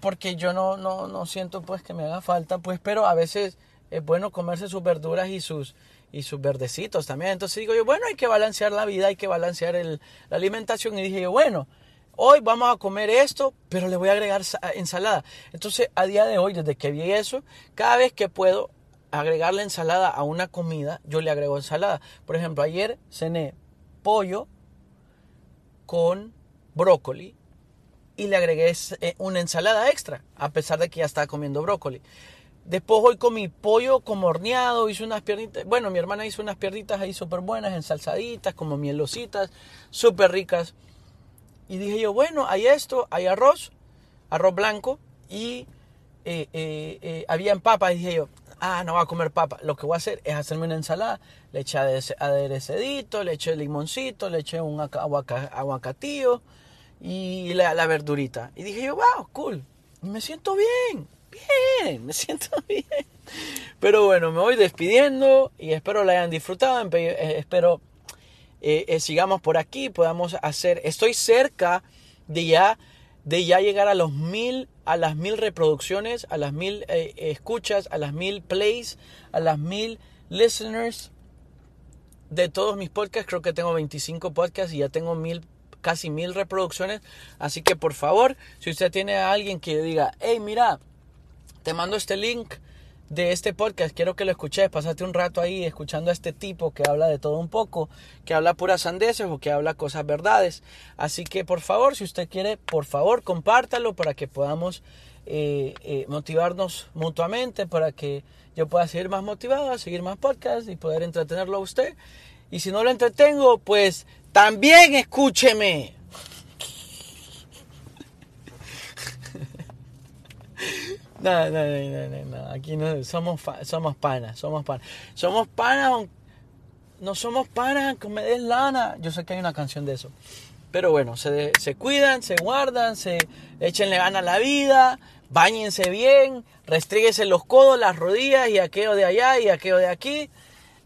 porque yo no, no, no siento pues que me haga falta, pues, pero a veces es bueno comerse sus verduras y sus, y sus verdecitos también. Entonces digo yo, bueno, hay que balancear la vida, hay que balancear la alimentación. Y dije yo, bueno, hoy vamos a comer esto, pero le voy a agregar ensalada. Entonces, a día de hoy, desde que vi eso, cada vez que puedo agregar la ensalada a una comida, yo le agrego ensalada. Por ejemplo, ayer cené pollo con brócoli y le agregué eh, una ensalada extra, a pesar de que ya estaba comiendo brócoli. Después hoy comí pollo como horneado, hice unas piernitas, bueno, mi hermana hizo unas piernitas ahí súper buenas, ensalzaditas, como mielositas, súper ricas. Y dije yo, bueno, hay esto, hay arroz, arroz blanco y eh, eh, eh, había papa. Y dije yo, ah, no voy a comer papa. Lo que voy a hacer es hacerme una ensalada. Le eché aderecedito, le eché limoncito, le eché un aguacatillo y la, la verdurita. Y dije yo, wow, cool. Me siento bien bien, me siento bien. Pero bueno, me voy despidiendo y espero la hayan disfrutado. Eh, espero eh, eh, sigamos por aquí, podamos hacer. Estoy cerca de ya, de ya llegar a los mil, a las mil reproducciones, a las mil escuchas, a las mil plays, a las mil listeners de todos mis podcasts. Creo que tengo 25 podcasts y ya tengo mil casi mil reproducciones. Así que por favor, si usted tiene a alguien que diga, hey, mira, te mando este link de este podcast, quiero que lo escuches, pásate un rato ahí escuchando a este tipo que habla de todo un poco, que habla puras sandeces o que habla cosas verdades. Así que por favor, si usted quiere, por favor, compártalo para que podamos eh, eh, motivarnos mutuamente, para que yo pueda seguir más motivado a seguir más podcasts y poder entretenerlo a usted. Y si no lo entretengo, pues también escúcheme. No, no, no, no, aquí no somos somos panas, somos panas. Somos panas, no somos panas, que me des lana. Yo sé que hay una canción de eso. Pero bueno, se, se cuidan, se guardan, se échenle gana a la vida, bañense bien, restríguese los codos, las rodillas y aquello de allá y aquello de aquí.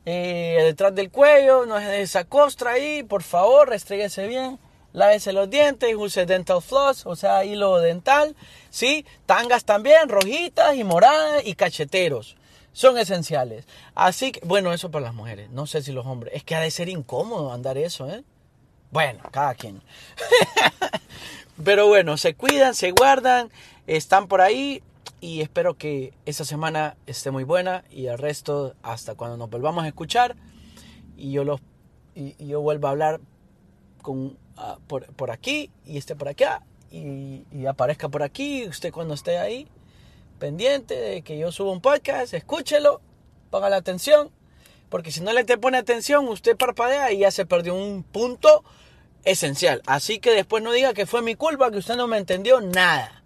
Eh, detrás del cuello, no es esa costra ahí, por favor, restríguese bien, lávese los dientes, use dental floss, o sea, hilo dental, ¿sí? Tangas también, rojitas y moradas y cacheteros. Son esenciales. Así que, bueno, eso para las mujeres. No sé si los hombres. Es que ha de ser incómodo andar eso, ¿eh? Bueno, cada quien. Pero bueno, se cuidan, se guardan, están por ahí y espero que esa semana esté muy buena y el resto hasta cuando nos volvamos a escuchar y yo los y, yo vuelva a hablar con ah, por, aquí y esté por acá y, aparezca por aquí usted cuando esté ahí pendiente de que yo suba un podcast escúchelo ponga la atención porque si no le te pone atención usted parpadea y ya se perdió un punto esencial así que después no diga que fue mi culpa que usted no me entendió nada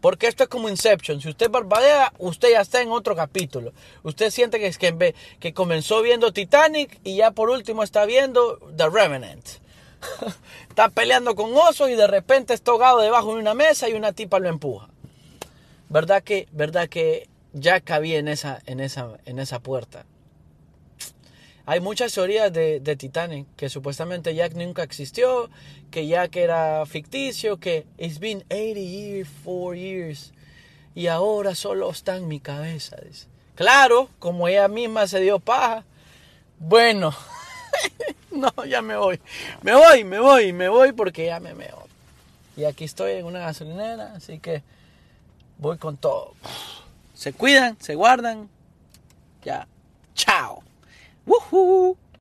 porque esto es como Inception. Si usted barbadea, usted ya está en otro capítulo. Usted siente que, es que, que comenzó viendo Titanic y ya por último está viendo The Revenant. está peleando con osos y de repente está ahogado debajo de una mesa y una tipa lo empuja. ¿Verdad que, verdad que ya cabía en esa, en esa, en esa puerta? Hay muchas teorías de, de, Titanic, que supuestamente Jack nunca existió, que Jack era ficticio, que it's been 80 years, 4 years, y ahora solo está en mi cabeza. Claro, como ella misma se dio paja. Bueno, no, ya me voy. Me voy, me voy, me voy porque ya me meo. Y aquí estoy en una gasolinera, así que voy con todo. Se cuidan, se guardan. Ya. Chao. Woohoo!